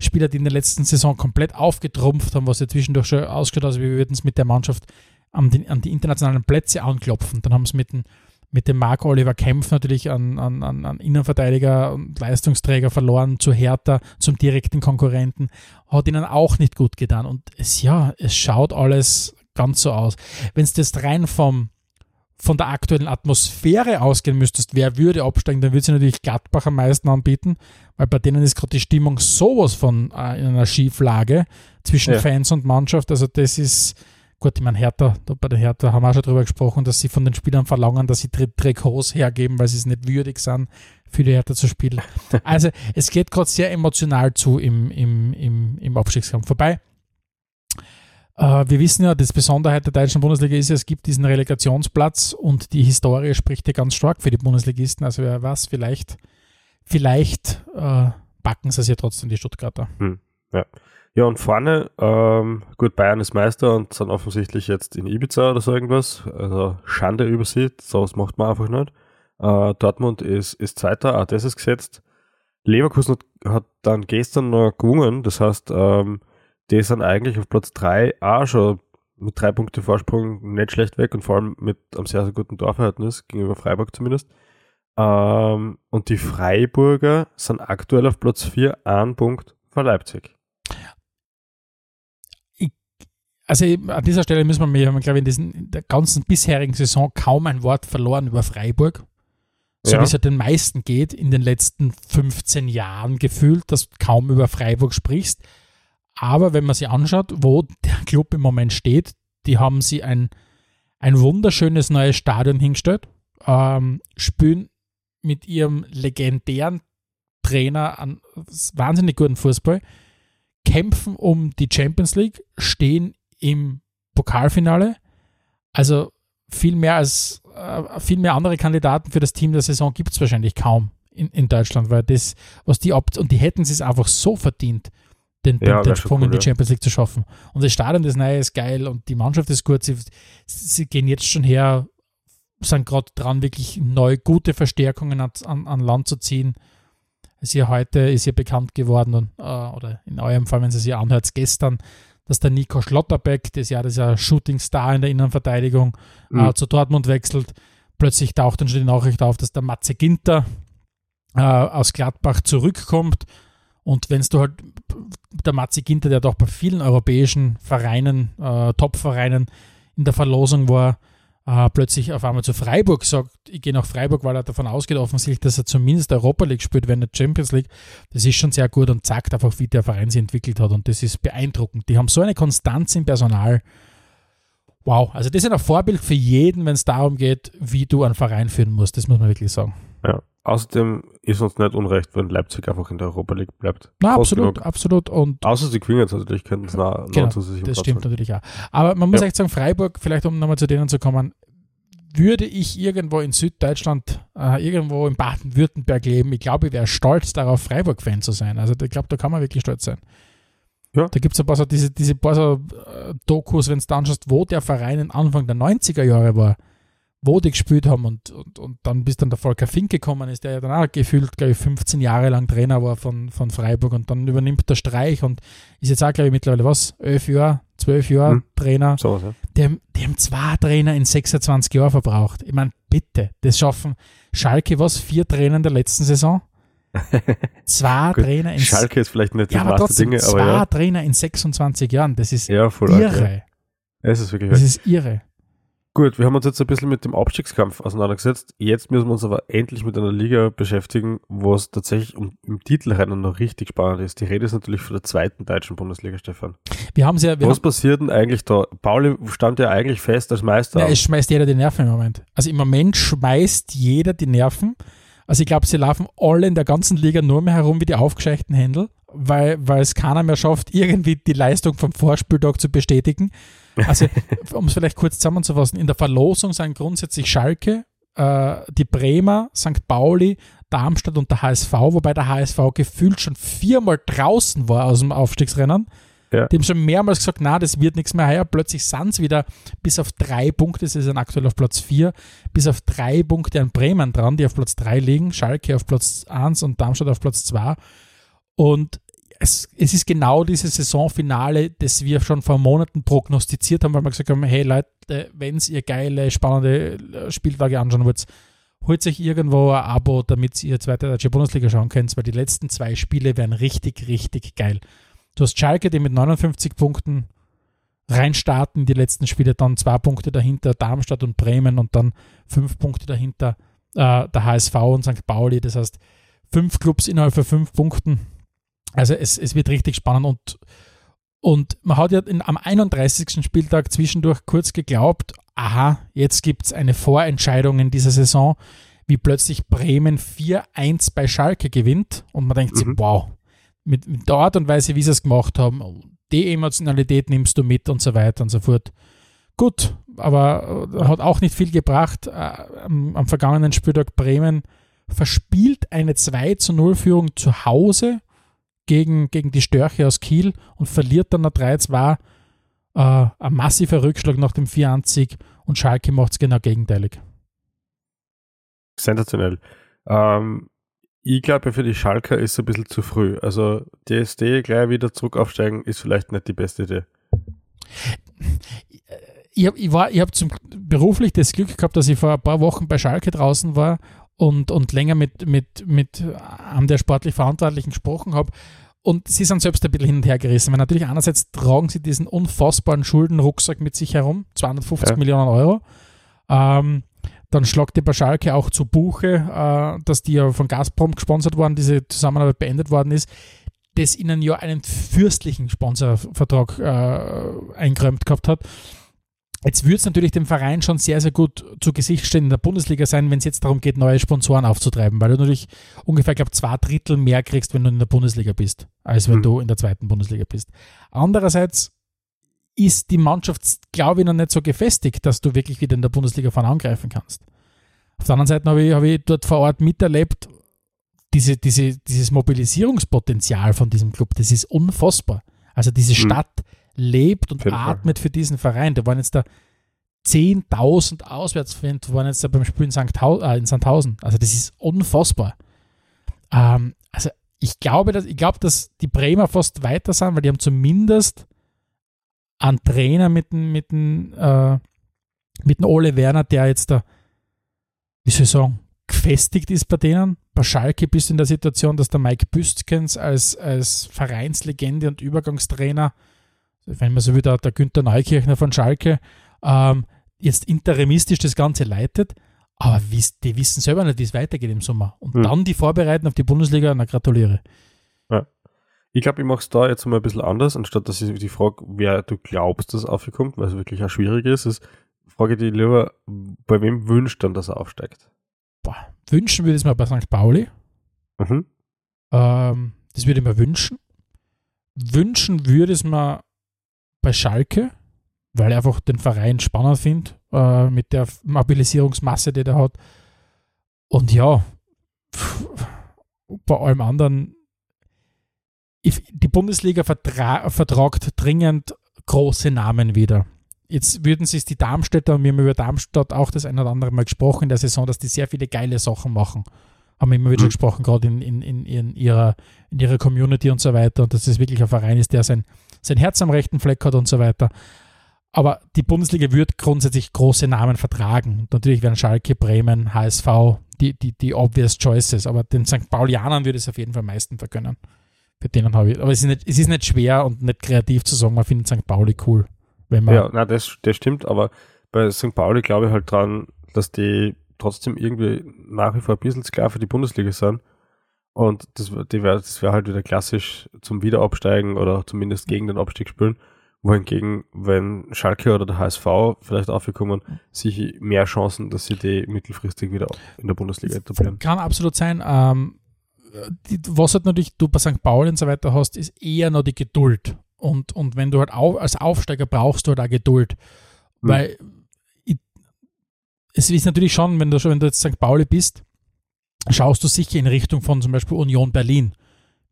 Spieler, die in der letzten Saison komplett aufgetrumpft haben, was ja zwischendurch schon ausgeschaut hat, also wir würden es mit der Mannschaft an die, an die internationalen Plätze anklopfen. Dann haben es mit dem mit dem Marc Oliver Kempf natürlich an, an, an Innenverteidiger und Leistungsträger verloren zu Hertha, zum direkten Konkurrenten, hat ihnen auch nicht gut getan. Und es, ja, es schaut alles ganz so aus. Wenn es das rein vom, von der aktuellen Atmosphäre ausgehen müsstest, wer würde absteigen, dann würde sie natürlich Gladbach am meisten anbieten, weil bei denen ist gerade die Stimmung sowas von äh, in einer Schieflage zwischen ja. Fans und Mannschaft. Also das ist Gut, ich meine, Hertha, bei der Hertha haben wir auch schon drüber gesprochen, dass sie von den Spielern verlangen, dass sie Trikots hergeben, weil sie es nicht würdig sind, für die Hertha zu spielen. Also es geht gerade sehr emotional zu im, im, im, im Abstiegskampf vorbei. Äh, wir wissen ja, das Besonderheit der deutschen Bundesliga ist ja, es gibt diesen Relegationsplatz und die Historie spricht ja ganz stark für die Bundesligisten. Also wer weiß, vielleicht, vielleicht äh, backen sie es ja trotzdem, die Stuttgarter. Hm, ja. Ja, und vorne, ähm, gut, Bayern ist Meister und sind offensichtlich jetzt in Ibiza oder so irgendwas. Also Schande über sie, sowas macht man einfach nicht. Äh, Dortmund ist, ist Zweiter, auch das ist gesetzt. Leverkusen hat, hat dann gestern noch gewonnen, das heißt, ähm, die sind eigentlich auf Platz 3 auch schon mit drei Punkte Vorsprung nicht schlecht weg und vor allem mit einem sehr, sehr guten Torverhältnis gegenüber Freiburg zumindest. Ähm, und die Freiburger sind aktuell auf Platz 4, ein Punkt vor Leipzig. Also an dieser Stelle müssen wir, haben, glaube ich, in, diesen, in der ganzen bisherigen Saison kaum ein Wort verloren über Freiburg. So ja. wie es ja den meisten geht in den letzten 15 Jahren gefühlt, dass du kaum über Freiburg sprichst. Aber wenn man sich anschaut, wo der Club im Moment steht, die haben sie ein, ein wunderschönes neues Stadion hingestellt, ähm, spielen mit ihrem legendären Trainer an wahnsinnig guten Fußball, kämpfen um die Champions League, stehen im Pokalfinale. Also viel mehr als äh, viel mehr andere Kandidaten für das Team der Saison gibt es wahrscheinlich kaum in, in Deutschland, weil das, was die ab und die hätten es einfach so verdient den, ja, den Sprung cool, in die Champions League zu schaffen. Und das Stadion, das Neue ist geil und die Mannschaft ist gut. Sie, sie gehen jetzt schon her, sind gerade dran, wirklich neu gute Verstärkungen an, an, an Land zu ziehen. Ist ja heute ist ja bekannt geworden, und, äh, oder in eurem Fall, wenn Sie es ja anhört, gestern, dass der Nico Schlotterbeck, das ja dieser Shooting Star in der Innenverteidigung, äh, mhm. äh, zu Dortmund wechselt. Plötzlich taucht dann schon die Nachricht auf, dass der Matze Ginter äh, aus Gladbach zurückkommt und wenn du halt, der Matzi Ginter, der doch bei vielen europäischen Vereinen, äh, Top-Vereinen in der Verlosung war, äh, plötzlich auf einmal zu Freiburg sagt, ich gehe nach Freiburg, weil er davon ausgeht, offensichtlich, dass er zumindest Europa League spielt, wenn nicht Champions League. Das ist schon sehr gut und zeigt einfach, wie der Verein sich entwickelt hat. Und das ist beeindruckend. Die haben so eine Konstanz im Personal. Wow, also das ist ein Vorbild für jeden, wenn es darum geht, wie du einen Verein führen musst. Das muss man wirklich sagen. Ja. Außerdem ist uns nicht unrecht, wenn Leipzig einfach in der Europa League bleibt. Na, absolut, genug. absolut. Und Außer sie gewinnen jetzt natürlich, könnten es nah, genau, Das stimmt sein. natürlich auch. Aber man muss ja. echt sagen, Freiburg, vielleicht um nochmal zu denen zu kommen, würde ich irgendwo in Süddeutschland, äh, irgendwo in Baden-Württemberg leben, ich glaube, ich wäre stolz darauf, Freiburg-Fan zu sein. Also ich glaube, da kann man wirklich stolz sein. Ja. Da gibt es ein paar so diese, diese paar so, äh, Dokus, wenn du dann anschaust, wo der Verein Anfang der 90er Jahre war wo die gespielt haben und, und, und dann bis dann der Volker Fink gekommen ist, der ja dann auch gefühlt, glaube ich, 15 Jahre lang Trainer war von, von Freiburg und dann übernimmt der Streich und ist jetzt auch, glaube ich, mittlerweile was, 11 Jahre, 12 Jahre hm. Trainer. So ja. die, haben, die haben zwei Trainer in 26 Jahren verbraucht. Ich meine, bitte, das schaffen Schalke was, vier Trainer in der letzten Saison? zwei Trainer in Schalke ist vielleicht nicht ja, aber trotzdem, Dinge, aber zwei ja. Trainer in 26 Jahren, das ist ja, irre. Ja. Es ist wirklich Das ist irre. Gut, wir haben uns jetzt ein bisschen mit dem Abstiegskampf auseinandergesetzt. Jetzt müssen wir uns aber endlich mit einer Liga beschäftigen, wo es tatsächlich um, im Titelrennen noch richtig spannend ist. Die Rede ist natürlich von der zweiten deutschen Bundesliga, Stefan. Wir haben ja, Was passiert denn eigentlich da? Pauli stand ja eigentlich fest als Meister. Ja, es schmeißt jeder die Nerven im Moment. Also im Moment schmeißt jeder die Nerven. Also ich glaube, sie laufen alle in der ganzen Liga nur mehr herum wie die aufgescheuchten Händel, weil, weil es keiner mehr schafft, irgendwie die Leistung vom Vorspieltag zu bestätigen. Also, um es vielleicht kurz zusammenzufassen, in der Verlosung sind grundsätzlich Schalke, äh, die Bremer, St. Pauli, Darmstadt und der HSV, wobei der HSV gefühlt schon viermal draußen war aus dem Aufstiegsrennen. Ja. Die haben schon mehrmals gesagt, na, das wird nichts mehr heuer. Plötzlich sind es wieder bis auf drei Punkte, sie sind aktuell auf Platz vier, bis auf drei Punkte an Bremen dran, die auf Platz drei liegen, Schalke auf Platz eins und Darmstadt auf Platz zwei. Und es, es ist genau dieses Saisonfinale, das wir schon vor Monaten prognostiziert haben, weil wir gesagt haben, hey Leute, wenn ihr geile, spannende äh, Spieltage anschauen wollt, holt sich irgendwo ein Abo, damit ihr zweite deutsche Bundesliga schauen könnt, weil die letzten zwei Spiele werden richtig, richtig geil. Du hast Schalke, die mit 59 Punkten reinstarten, die letzten Spiele dann zwei Punkte dahinter, Darmstadt und Bremen und dann fünf Punkte dahinter, äh, der HSV und St. Pauli. Das heißt, fünf Clubs innerhalb von fünf Punkten also es, es wird richtig spannend und, und man hat ja in, am 31. Spieltag zwischendurch kurz geglaubt, aha, jetzt gibt es eine Vorentscheidung in dieser Saison, wie plötzlich Bremen 4-1 bei Schalke gewinnt und man denkt mhm. sich, wow, mit, mit, der Art und Weise, wie sie es gemacht haben, die Emotionalität nimmst du mit und so weiter und so fort. Gut, aber äh, hat auch nicht viel gebracht. Äh, am, am, vergangenen Spieltag Bremen verspielt eine 2 zu 0 Führung zu Hause gegen, gegen die Störche aus Kiel und verliert dann noch 3-2. Äh, ein massiver Rückschlag nach dem 4-1 und Schalke macht es genau gegenteilig. Sensationell. Ähm, ich glaube, für die Schalker ist es ein bisschen zu früh. Also DSD gleich wieder zurück aufsteigen ist vielleicht nicht die beste Idee. Ich habe ich hab beruflich das Glück gehabt, dass ich vor ein paar Wochen bei Schalke draußen war und, und länger mit, mit, mit einem der sportlich Verantwortlichen gesprochen habe. Und sie sind selbst ein bisschen hin und her gerissen. Weil natürlich einerseits tragen sie diesen unfassbaren Schuldenrucksack mit sich herum, 250 ja. Millionen Euro. Ähm, dann schlagt die bei Schalke auch zu Buche, äh, dass die ja von Gazprom gesponsert worden, diese Zusammenarbeit beendet worden ist, das ihnen ja einen fürstlichen Sponsorvertrag äh, eingeräumt gehabt hat. Jetzt würde es natürlich dem Verein schon sehr, sehr gut zu Gesicht stehen in der Bundesliga sein, wenn es jetzt darum geht, neue Sponsoren aufzutreiben, weil du natürlich ungefähr, glaube zwei Drittel mehr kriegst, wenn du in der Bundesliga bist, als wenn mhm. du in der zweiten Bundesliga bist. Andererseits ist die Mannschaft, glaube ich, noch nicht so gefestigt, dass du wirklich wieder in der Bundesliga vorne angreifen kannst. Auf der anderen Seite habe ich, habe ich dort vor Ort miterlebt, diese, diese, dieses Mobilisierungspotenzial von diesem Club, das ist unfassbar. Also diese mhm. Lebt und atmet für diesen Verein. Da waren jetzt da 10.000 Auswärtsfans, waren jetzt da beim Spiel in, St. Äh, in Sandhausen. Also das ist unfassbar. Ähm, also ich glaube, dass, ich glaube, dass die Bremer fast weiter sind, weil die haben zumindest einen Trainer mit dem, mit dem, äh, mit dem Ole Werner, der jetzt da, wie soll ich sagen, gefestigt ist bei denen. Bei Schalke bist du in der Situation, dass der Mike Büstkens als, als Vereinslegende und Übergangstrainer, wenn man so will, der, der Günther Neukirchner von Schalke, ähm, jetzt interimistisch das Ganze leitet. Aber die wissen selber nicht, wie es weitergeht im Sommer. Und hm. dann die vorbereiten auf die Bundesliga, na gratuliere. Ja. Ich glaube, ich mache es da jetzt mal ein bisschen anders, anstatt dass ich die Frage, wer du glaubst, dass aufkommt, weil es wirklich auch schwierig ist, ist, frage ich dich lieber, bei wem wünscht dann, dass er aufsteigt? Boah, wünschen würde ich es mir bei St. Pauli. Mhm. Ähm, das würde ich mir wünschen. Wünschen würde es mir bei Schalke, weil ich einfach den Verein spannend finde, äh, mit der Mobilisierungsmasse, die der hat. Und ja, pff, bei allem anderen die Bundesliga vertra vertragt dringend große Namen wieder. Jetzt würden sich die Darmstädter, und wir haben über Darmstadt auch das eine oder andere Mal gesprochen in der Saison, dass die sehr viele geile Sachen machen. Haben wir immer wieder mhm. gesprochen, gerade in, in, in, in, ihrer, in ihrer Community und so weiter. Und dass es wirklich ein Verein ist, der sein, sein Herz am rechten Fleck hat und so weiter. Aber die Bundesliga wird grundsätzlich große Namen vertragen. Und natürlich werden Schalke, Bremen, HSV die, die, die obvious choices. Aber den St. Paulianern würde es auf jeden Fall am meisten vergönnen. Bei denen habe ich. Aber es ist, nicht, es ist nicht schwer und nicht kreativ zu sagen, man findet St. Pauli cool. Wenn man ja, na, das, das stimmt, aber bei St. Pauli glaube ich halt dran, dass die trotzdem irgendwie nach wie vor ein bisschen klar für die Bundesliga sind. Und das, wäre das wär halt wieder klassisch zum Wiederabsteigen oder zumindest gegen den Abstieg spielen. Wohingegen, wenn Schalke oder der HSV vielleicht aufgekommen, sich mehr Chancen, dass sie die mittelfristig wieder in der Bundesliga etablieren. Kann absolut sein. Ähm, die, was halt natürlich du bei St. Pauli und so weiter hast, ist eher noch die Geduld. Und, und wenn du halt auf, als Aufsteiger brauchst du halt auch Geduld. Mhm. Weil ich, es ist natürlich schon, wenn du schon, wenn du jetzt St. Pauli bist, schaust du sicher in Richtung von zum Beispiel Union Berlin,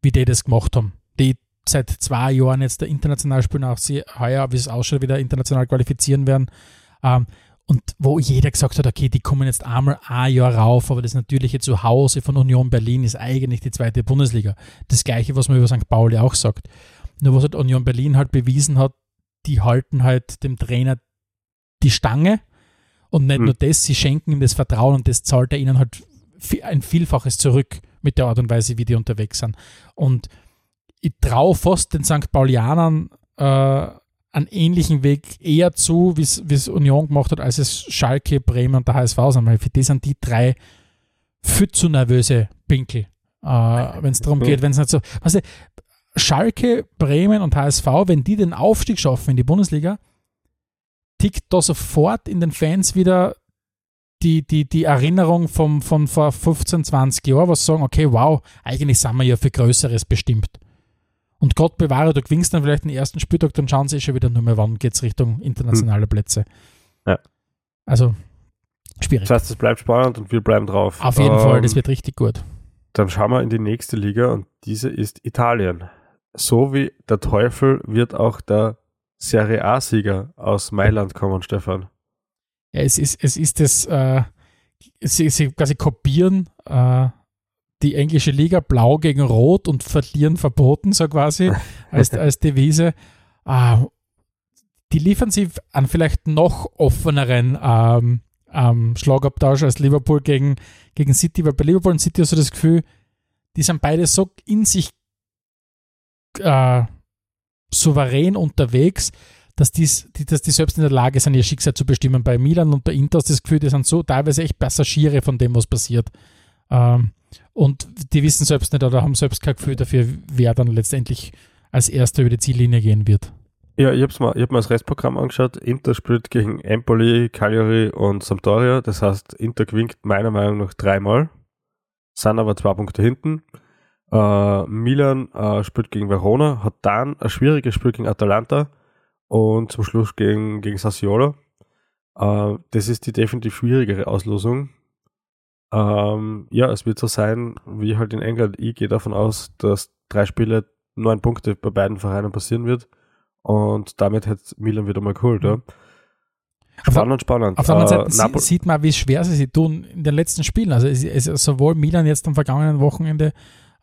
wie die das gemacht haben. Die seit zwei Jahren jetzt der international spielen, auch sie heuer, wie es ausschaut, wieder international qualifizieren werden. Ähm, und wo jeder gesagt hat, okay, die kommen jetzt einmal ein Jahr rauf, aber das natürliche Zuhause von Union Berlin ist eigentlich die zweite Bundesliga. Das gleiche, was man über St. Pauli auch sagt. Nur was halt Union Berlin halt bewiesen hat, die halten halt dem Trainer die Stange und nicht mhm. nur das, sie schenken ihm das Vertrauen und das zahlt er ihnen halt ein Vielfaches zurück mit der Art und Weise, wie die unterwegs sind. Und ich traue fast den St. Paulianern äh, einen ähnlichen Weg eher zu, wie es Union gemacht hat, als es Schalke, Bremen und der HSV sind. Weil für die sind die drei viel zu nervöse Pinkel, äh, wenn es darum geht, wenn es nicht so. Also, Schalke, Bremen und HSV, wenn die den Aufstieg schaffen in die Bundesliga, tickt da sofort in den Fans wieder die, die, die Erinnerung vom, von vor 15, 20 Jahren, was sagen, okay, wow, eigentlich sind wir ja für Größeres bestimmt. Und Gott bewahre, du gewinnst dann vielleicht den ersten Spieltag, dann schauen sie eh schon wieder nur mehr, wann geht es Richtung internationale hm. Plätze. Ja. Also, schwierig. Das heißt, es bleibt spannend und wir bleiben drauf. Auf jeden ähm, Fall, das wird richtig gut. Dann schauen wir in die nächste Liga und diese ist Italien. So wie der Teufel wird auch der Serie A-Sieger aus Mailand kommen, Stefan. Ja, es ist, es ist das, äh, sie, sie quasi kopieren äh, die englische Liga blau gegen rot und verlieren verboten, so quasi, als, als Devise. Äh, die liefern sie an vielleicht noch offeneren ähm, ähm, Schlagabtausch als Liverpool gegen, gegen City, weil bei Liverpool und City hast du das Gefühl, die sind beide so in sich äh, souverän unterwegs, dass, dies, die, dass die selbst in der Lage sind, ihr Schicksal zu bestimmen. Bei Milan und bei Inter du das Gefühl, die sind so teilweise echt Passagiere von dem, was passiert. Ähm, und die wissen selbst nicht oder haben selbst kein Gefühl dafür, wer dann letztendlich als Erster über die Ziellinie gehen wird. Ja, ich habe mir, hab das Restprogramm angeschaut. Inter spielt gegen Empoli, Cagliari und Sampdoria. Das heißt, Inter gewinnt meiner Meinung nach dreimal, sind aber zwei Punkte hinten. Uh, Milan uh, spielt gegen Verona, hat dann ein schwieriges Spiel gegen Atalanta und zum Schluss gegen, gegen Sassuolo. Uh, das ist die definitiv schwierigere Auslosung. Ähm, ja, es wird so sein, wie halt in England. Ich gehe davon aus, dass drei Spiele neun Punkte bei beiden Vereinen passieren wird. Und damit hat Milan wieder mal geholt. Ja. Spannend, spannend. Auf der anderen Seite äh, sieht man, wie schwer sie sich tun in den letzten Spielen. Also es, es, sowohl Milan jetzt am vergangenen Wochenende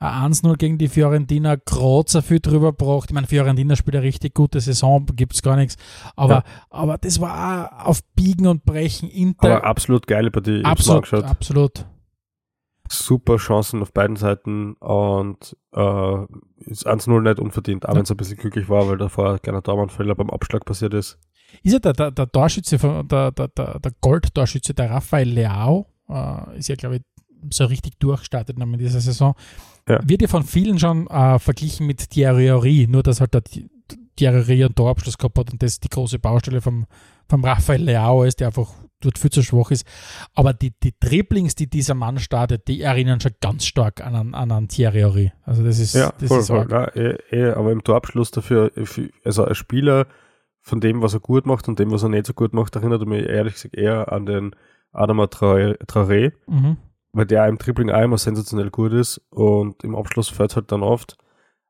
1-0 gegen die Fiorentina, Grazer viel drüber gebracht. Ich meine, Fiorentina spielt eine richtig gute Saison, gibt es gar nichts. Aber, ja. aber das war auch auf Biegen und Brechen. Inter, aber absolut geile Partie. Absolut, absolut. Super Chancen auf beiden Seiten und äh, ist 1-0 nicht unverdient, auch ja. wenn es ein bisschen glücklich war, weil davor ein kleiner Daumenfehler beim Abschlag passiert ist. Ist ja der, der, der Torschütze, der, der, der, der Gold-Torschütze, der Rafael Leao, äh, ist ja, glaube ich, so richtig durchgestartet in dieser Saison. Ja. Wird ja von vielen schon äh, verglichen mit Thierry nur dass halt der Thierry einen Torabschluss gehabt hat und das die große Baustelle vom, vom Raphael Leao ist, der einfach dort viel zu schwach ist. Aber die, die Dribblings, die dieser Mann startet, die erinnern schon ganz stark an, an, an einen Thierry. Also das ist, ja, das voll, ist voll. Ja, eh, eh, aber im Torabschluss dafür, also ein Spieler von dem, was er gut macht und dem, was er nicht so gut macht, erinnert mich ehrlich gesagt eher an den Adama Traoré. Mhm weil der im Tripling auch immer sensationell gut ist und im Abschluss fällt halt dann oft.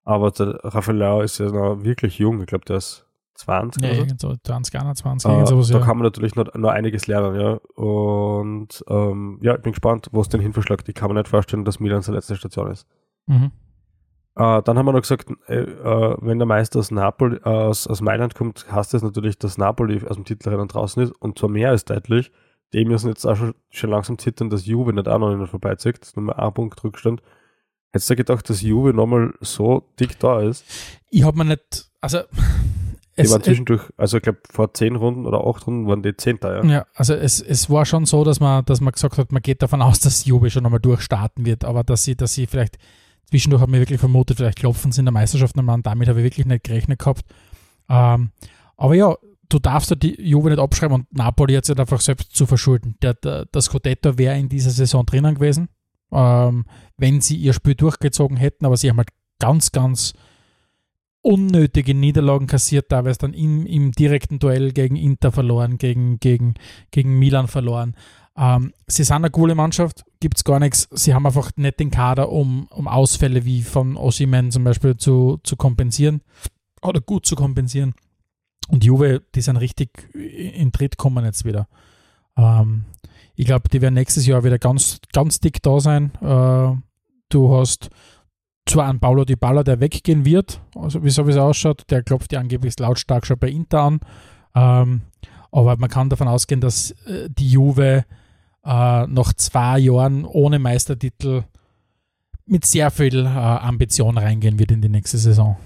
Aber der Rafael ist ja noch wirklich jung, ich glaube, der ist 20 ja, oder so. 20, 21, uh, sowas, Da ja. kann man natürlich noch, noch einiges lernen, ja. Und ähm, ja, ich bin gespannt, wo es den hinverschlagt. Ich kann mir nicht vorstellen, dass Milan seine letzte Station ist. Mhm. Uh, dann haben wir noch gesagt, äh, äh, wenn der Meister aus Napoli, äh, aus, aus Mailand kommt, heißt das natürlich, dass Napoli aus dem Titelrennen draußen ist und zwar mehr als deutlich die müssen jetzt auch schon, schon langsam zittern, dass Juve nicht auch noch nicht vorbeizieht. Das ist nur ein Punkt Rückstand. Hättest du gedacht, dass Juve nochmal so dick da ist? Ich habe mir nicht, also. Die waren zwischendurch, also ich glaube vor zehn Runden oder acht Runden waren die Zehnter, ja. Ja, also es, es war schon so, dass man, dass man gesagt hat, man geht davon aus, dass Juve schon nochmal durchstarten wird, aber dass sie, dass sie vielleicht zwischendurch haben wir wirklich vermutet, vielleicht klopfen sie in der Meisterschaft nochmal und damit habe ich wirklich nicht gerechnet gehabt. Ähm, aber ja, du darfst ja die Juve nicht abschreiben und Napoli hat es halt einfach selbst zu verschulden. Der, der, das Scudetto wäre in dieser Saison drinnen gewesen, ähm, wenn sie ihr Spiel durchgezogen hätten, aber sie haben halt ganz, ganz unnötige Niederlagen kassiert, teilweise dann im, im direkten Duell gegen Inter verloren, gegen, gegen, gegen Milan verloren. Ähm, sie sind eine coole Mannschaft, gibt es gar nichts. Sie haben einfach nicht den Kader, um, um Ausfälle wie von Ossiman zum Beispiel zu, zu kompensieren oder gut zu kompensieren. Und Juve, die sind richtig in Tritt kommen jetzt wieder. Ähm, ich glaube, die werden nächstes Jahr wieder ganz, ganz dick da sein. Äh, du hast zwar einen Paulo Di Balla, der weggehen wird, also wie so es ausschaut, der klopft ja angeblich lautstark schon bei Inter an. Ähm, aber man kann davon ausgehen, dass äh, die Juve äh, nach zwei Jahren ohne Meistertitel mit sehr viel äh, Ambition reingehen wird in die nächste Saison.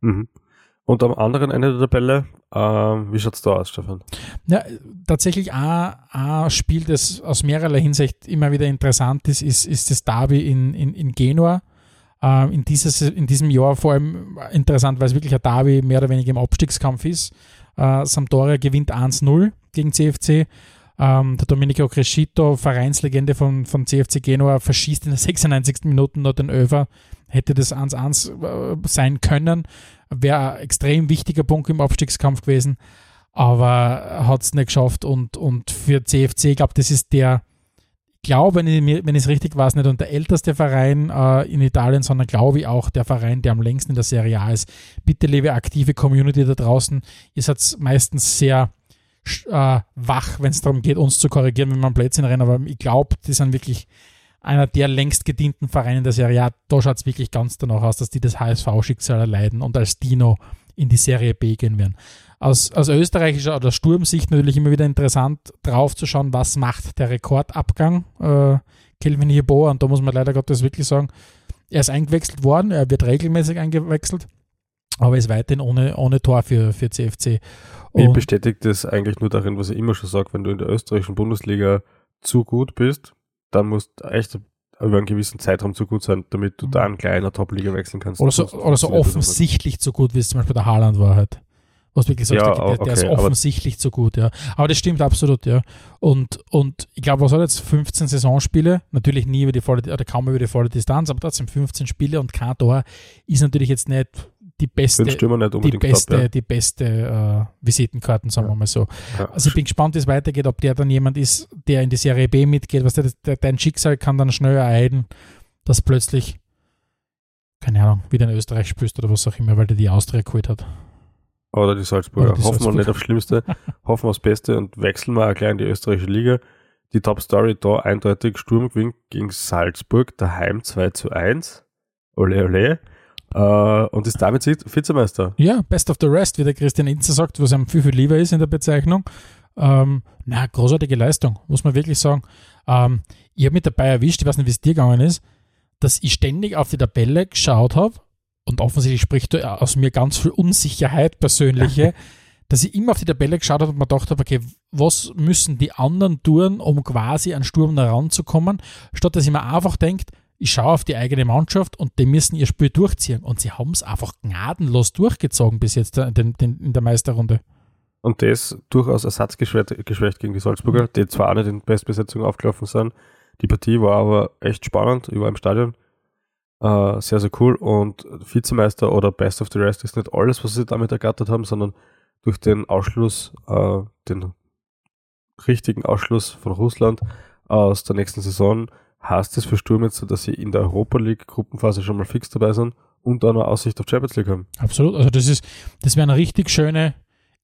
Mhm. Und am anderen Ende der Tabelle, äh, wie schaut es da aus, Stefan? Ja, tatsächlich ein, ein Spiel, das aus mehrerlei Hinsicht immer wieder interessant ist, ist, ist das Derby in, in, in Genua. Äh, in, dieses, in diesem Jahr vor allem interessant, weil es wirklich ein Derby mehr oder weniger im Abstiegskampf ist. Äh, Sampdoria gewinnt 1-0 gegen CFC. Ähm, der Domenico Crescito, Vereinslegende von, von CFC Genua, verschießt in der 96. Minute noch den Öfer hätte das 1-1 äh, sein können. Wäre ein extrem wichtiger Punkt im Abstiegskampf gewesen, aber hat es nicht geschafft. Und, und für CFC, ich glaube, das ist der, glaube, wenn ich wenn es richtig weiß, nicht und der älteste Verein äh, in Italien, sondern glaube ich auch der Verein, der am längsten in der Serie A ist. Bitte, liebe aktive Community da draußen, ihr seid meistens sehr äh, wach, wenn es darum geht, uns zu korrigieren, wenn wir am Plätzchen rennen, aber ich glaube, die sind wirklich einer der längst gedienten Vereine der Serie A. Da schaut es wirklich ganz danach aus, dass die das HSV-Schicksal erleiden und als Dino in die Serie B gehen werden. Aus, aus österreichischer oder Sturmsicht natürlich immer wieder interessant drauf zu schauen, was macht der Rekordabgang. Äh, Kelvin Hierbo, und da muss man leider Gottes wirklich sagen, er ist eingewechselt worden, er wird regelmäßig eingewechselt, aber ist weiterhin ohne, ohne Tor für, für CFC. Und ich bestätigt das eigentlich nur darin, was ich immer schon sage, wenn du in der österreichischen Bundesliga zu gut bist, dann musst du echt über einen gewissen Zeitraum zu gut sein, damit du mhm. da einen kleiner Top-Liga wechseln kannst. Oder so, oder so offensichtlich zu gut, wie es zum Beispiel der Haaland war halt. Was wirklich sagst, ja, der, der, okay, ist offensichtlich zu gut, ja. Aber das stimmt absolut, ja. Und, und ich glaube, was hat jetzt 15 Saisonspiele? Natürlich nie über die volle, oder kaum über die volle Distanz, aber trotzdem 15 Spiele und kein Tor ist natürlich jetzt nicht die beste, die beste, top, ja. die beste äh, Visitenkarten, sagen ja. wir mal so. Ja. Also ich bin gespannt, wie es weitergeht, ob der dann jemand ist, der in die Serie B mitgeht. Was der, der, dein Schicksal kann dann schnell ereignen, dass plötzlich, keine Ahnung, wieder in Österreich spürst oder was auch immer, weil der die Austria geholt hat. Oder die Salzburger. Oder die Hoffen wir nicht aufs Schlimmste, hoffen wir aufs Beste und wechseln wir auch gleich in die österreichische Liga. Die Top Story da eindeutig Sturm gewinnt gegen Salzburg, daheim 2 zu 1. Ole, ole. Uh, und ist damit Vizemeister. Ja, Best of the Rest, wie der Christian Inzer sagt, was einem viel, viel lieber ist in der Bezeichnung. Ähm, na, großartige Leistung, muss man wirklich sagen. Ähm, ich habe mich dabei erwischt, ich weiß nicht, wie es dir gegangen ist, dass ich ständig auf die Tabelle geschaut habe und offensichtlich spricht aus mir ganz viel Unsicherheit, persönliche, dass ich immer auf die Tabelle geschaut habe und mir gedacht habe, okay, was müssen die anderen tun, um quasi an Sturm heranzukommen, statt dass ich mir einfach denke, ich schaue auf die eigene Mannschaft und die müssen ihr Spiel durchziehen. Und sie haben es einfach gnadenlos durchgezogen bis jetzt in, in der Meisterrunde. Und das durchaus ersatzgeschwächt gegen die Salzburger, die zwar auch nicht in Bestbesetzung aufgelaufen sind. Die Partie war aber echt spannend, über im Stadion. Uh, sehr, sehr cool. Und Vizemeister oder Best of the Rest ist nicht alles, was sie damit ergattert haben, sondern durch den Ausschluss, uh, den richtigen Ausschluss von Russland aus der nächsten Saison, heißt es für Sturm jetzt, dass sie in der Europa League Gruppenphase schon mal fix dabei sind und dann eine Aussicht auf Champions League haben. Absolut. Also das ist, das werden richtig schöne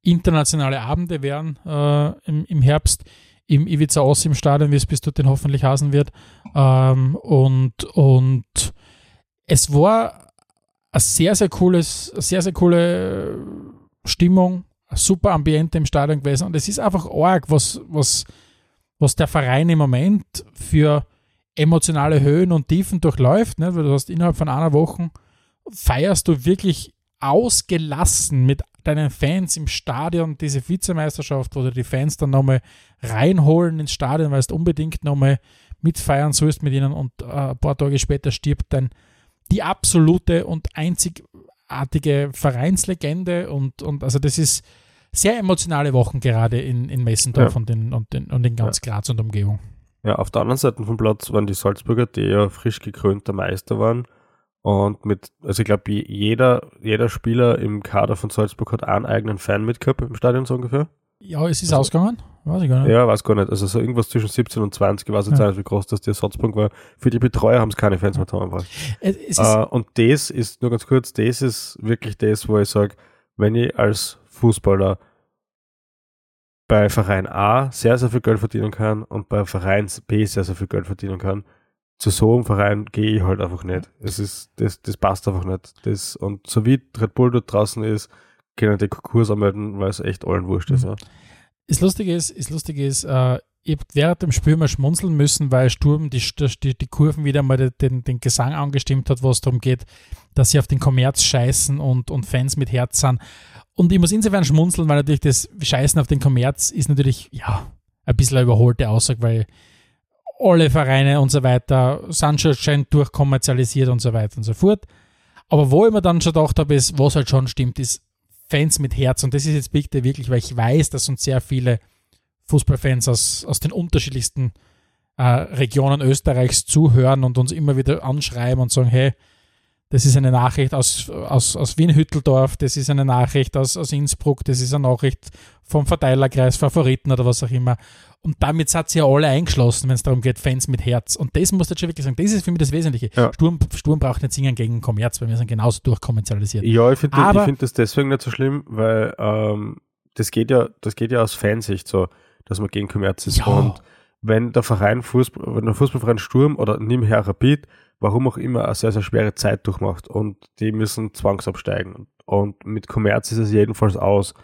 internationale Abende werden uh, im, im Herbst im Ivica Ossim Stadion, wie es bis dorthin hoffentlich hasen wird. Ähm, und, und es war ein sehr, sehr cooles, sehr, sehr coole Stimmung, ein super Ambiente im Stadion gewesen. Und es ist einfach arg, was, was, was der Verein im Moment für emotionale Höhen und Tiefen durchläuft. Ne? Weil du hast innerhalb von einer Woche feierst du wirklich ausgelassen mit deinen Fans im Stadion diese Vizemeisterschaft, wo du die Fans dann nochmal reinholen ins Stadion, weil du unbedingt nochmal mitfeiern sollst mit ihnen und äh, ein paar Tage später stirbt dein die absolute und einzigartige Vereinslegende und, und also das ist sehr emotionale Wochen gerade in, in Messendorf ja. und, in, und, in, und in ganz ja. Graz und Umgebung. Ja, auf der anderen Seite vom Platz waren die Salzburger, die ja frisch gekrönter Meister waren. Und mit, also ich glaube, jeder, jeder Spieler im Kader von Salzburg hat einen eigenen Fan mitgehabt im Stadion so ungefähr. Ja, es ist also, ausgegangen? Weiß ich gar nicht. Ja, weiß gar nicht. Also so irgendwas zwischen 17 und 20, ich weiß jetzt ja. nicht, wie groß das der Ersatzpunkt war. Für die Betreuer haben es keine Fans mehr getan. Äh, und das ist, nur ganz kurz, das ist wirklich das, wo ich sage, wenn ich als Fußballer bei Verein A sehr, sehr viel Geld verdienen kann und bei Verein B sehr, sehr viel Geld verdienen kann, zu so einem Verein gehe ich halt einfach nicht. Es ist, das, das passt einfach nicht. Das, und so wie Red Bull dort draußen ist, können die Konkurs anmelden, weil es echt allen wurscht ist. Mhm. Ja. Das Lustige ist, das Lustige ist, äh, ich habe während dem Spiel mal schmunzeln müssen, weil Sturm die, die, die Kurven wieder mal den, den Gesang angestimmt hat, wo es darum geht, dass sie auf den Kommerz scheißen und, und Fans mit Herz sind. Und ich muss insofern schmunzeln, weil natürlich das Scheißen auf den Kommerz ist natürlich, ja, ein bisschen eine überholte Aussage, weil alle Vereine und so weiter sind schon schön durchkommerzialisiert und so weiter und so fort. Aber wo ich mir dann schon gedacht habe, ist, was halt schon stimmt, ist, Fans mit Herz. Und das ist jetzt bitte wirklich, weil ich weiß, dass uns sehr viele Fußballfans aus, aus den unterschiedlichsten äh, Regionen Österreichs zuhören und uns immer wieder anschreiben und sagen, hey, Das ist eine Nachricht aus, aus, aus Wien-Hütteldorf, das ist eine Nachricht aus, aus Innsbruck, das ist eine Nachricht vom Verteilerkreis, Favoriten oder was auch immer. Und damit sind sie ja alle eingeschlossen, wenn es darum geht, Fans mit Herz. Und das muss ich schon wirklich sagen, das ist für mich das Wesentliche. Ja. Sturm, Sturm braucht nicht singen gegen Kommerz, weil wir sind genauso durchkommerzialisiert. Ja, ich finde find das deswegen nicht so schlimm, weil ähm, das geht ja, das geht ja aus Fansicht so, dass man gegen Kommerz ist. Ja. Und wenn der Verein Fußball, wenn der Fußballverein Sturm oder nebenher Rapid, warum auch immer, eine sehr, sehr schwere Zeit durchmacht und die müssen zwangsabsteigen. Und mit Kommerz ist es jedenfalls aus,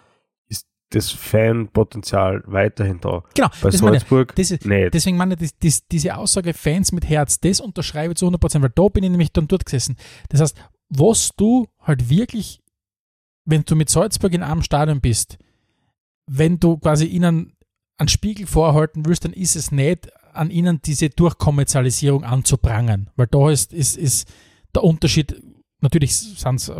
ist das Fanpotenzial weiterhin da. Genau, Bei das meine. Salzburg Das ist, nicht. Deswegen meine ich, das, das, diese Aussage Fans mit Herz, das unterschreibe ich zu 100%, weil da bin ich nämlich dann dort gesessen. Das heißt, was du halt wirklich, wenn du mit Salzburg in einem Stadion bist, wenn du quasi ihnen einen Spiegel vorhalten willst, dann ist es nicht an ihnen diese Durchkommerzialisierung anzuprangern, weil da ist, ist, ist der Unterschied, natürlich sind es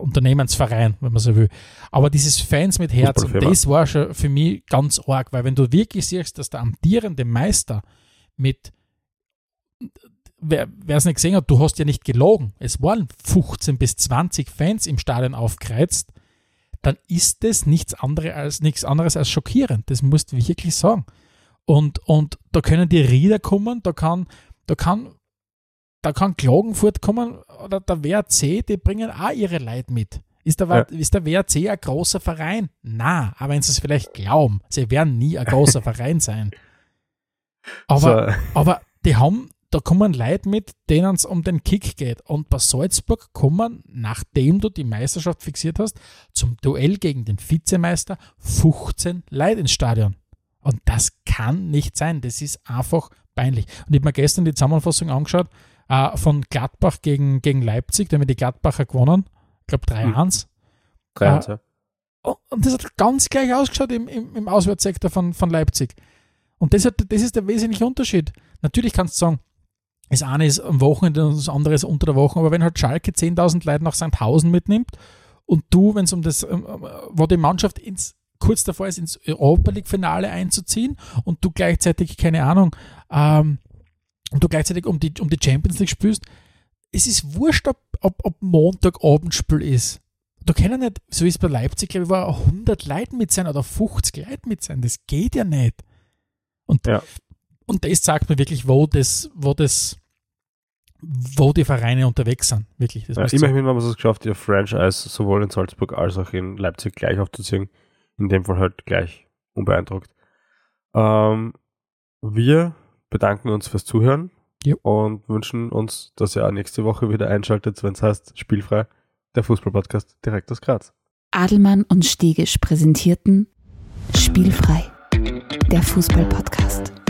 Unternehmensverein, wenn man so will, aber dieses Fans mit Herz, und das war schon für mich ganz arg, weil wenn du wirklich siehst, dass der amtierende Meister mit wer es nicht gesehen hat, du hast ja nicht gelogen. Es waren 15 bis 20 Fans im Stadion aufgereizt. Dann ist das nichts, andere als, nichts anderes als schockierend. Das musst du wirklich sagen. Und, und da können die Rieder kommen, da kann, da kann, da kann Klagenfurt kommen oder der WRC, die bringen auch ihre Leute mit. Ist der, Ja. ist der WRC ein großer Verein? Na, aber wenn sie es vielleicht glauben, sie werden nie ein großer Verein sein. Aber, so, aber die haben, da kommen Leute mit, denen es um den Kick geht. Und bei Salzburg kommen, nachdem du die Meisterschaft fixiert hast, zum Duell gegen den Vizemeister 15 Leute ins Stadion. Und das kann nicht sein. Das ist einfach peinlich. Und ich habe mir gestern die Zusammenfassung angeschaut äh, von Gladbach gegen, gegen Leipzig. Da haben wir die Gladbacher gewonnen. Ich glaube 3-1. drei Ah. und so. Oh, Und das hat ganz gleich ausgeschaut im, im, im Auswärtssektor von, von Leipzig. Und das, hat, das ist der wesentliche Unterschied. Natürlich kannst du sagen, das eine ist am Wochenende und das andere ist unter der Woche, aber wenn halt Schalke 10.000 Leute nach Sandhausen mitnimmt und du, wenn es um das, ähm, wo die Mannschaft ins, kurz davor ist, ins Europa League-Finale einzuziehen und du gleichzeitig, keine Ahnung, ähm, und du gleichzeitig um die, um die Champions League spielst, es ist wurscht, ob, ob, ob Montagabendspiel ist. Da können nicht, so wie es bei Leipzig, glaube ich, war 100 Leute mit sein oder 50 Leute mit sein. Das geht ja nicht. Und, Ja. und das zeigt mir wirklich, wo das, wo das, wo die Vereine unterwegs sind. Wirklich. Das Ja, immerhin haben wir es geschafft, ihr Franchise sowohl in Salzburg als auch in Leipzig gleich aufzuziehen. In dem Fall halt gleich unbeeindruckt. Ähm, wir bedanken uns fürs Zuhören Jo. und wünschen uns, dass ihr auch nächste Woche wieder einschaltet, wenn es heißt Spielfrei, der Fußballpodcast direkt aus Graz. Adelmann und Stegisch präsentierten Spielfrei, der Fußballpodcast.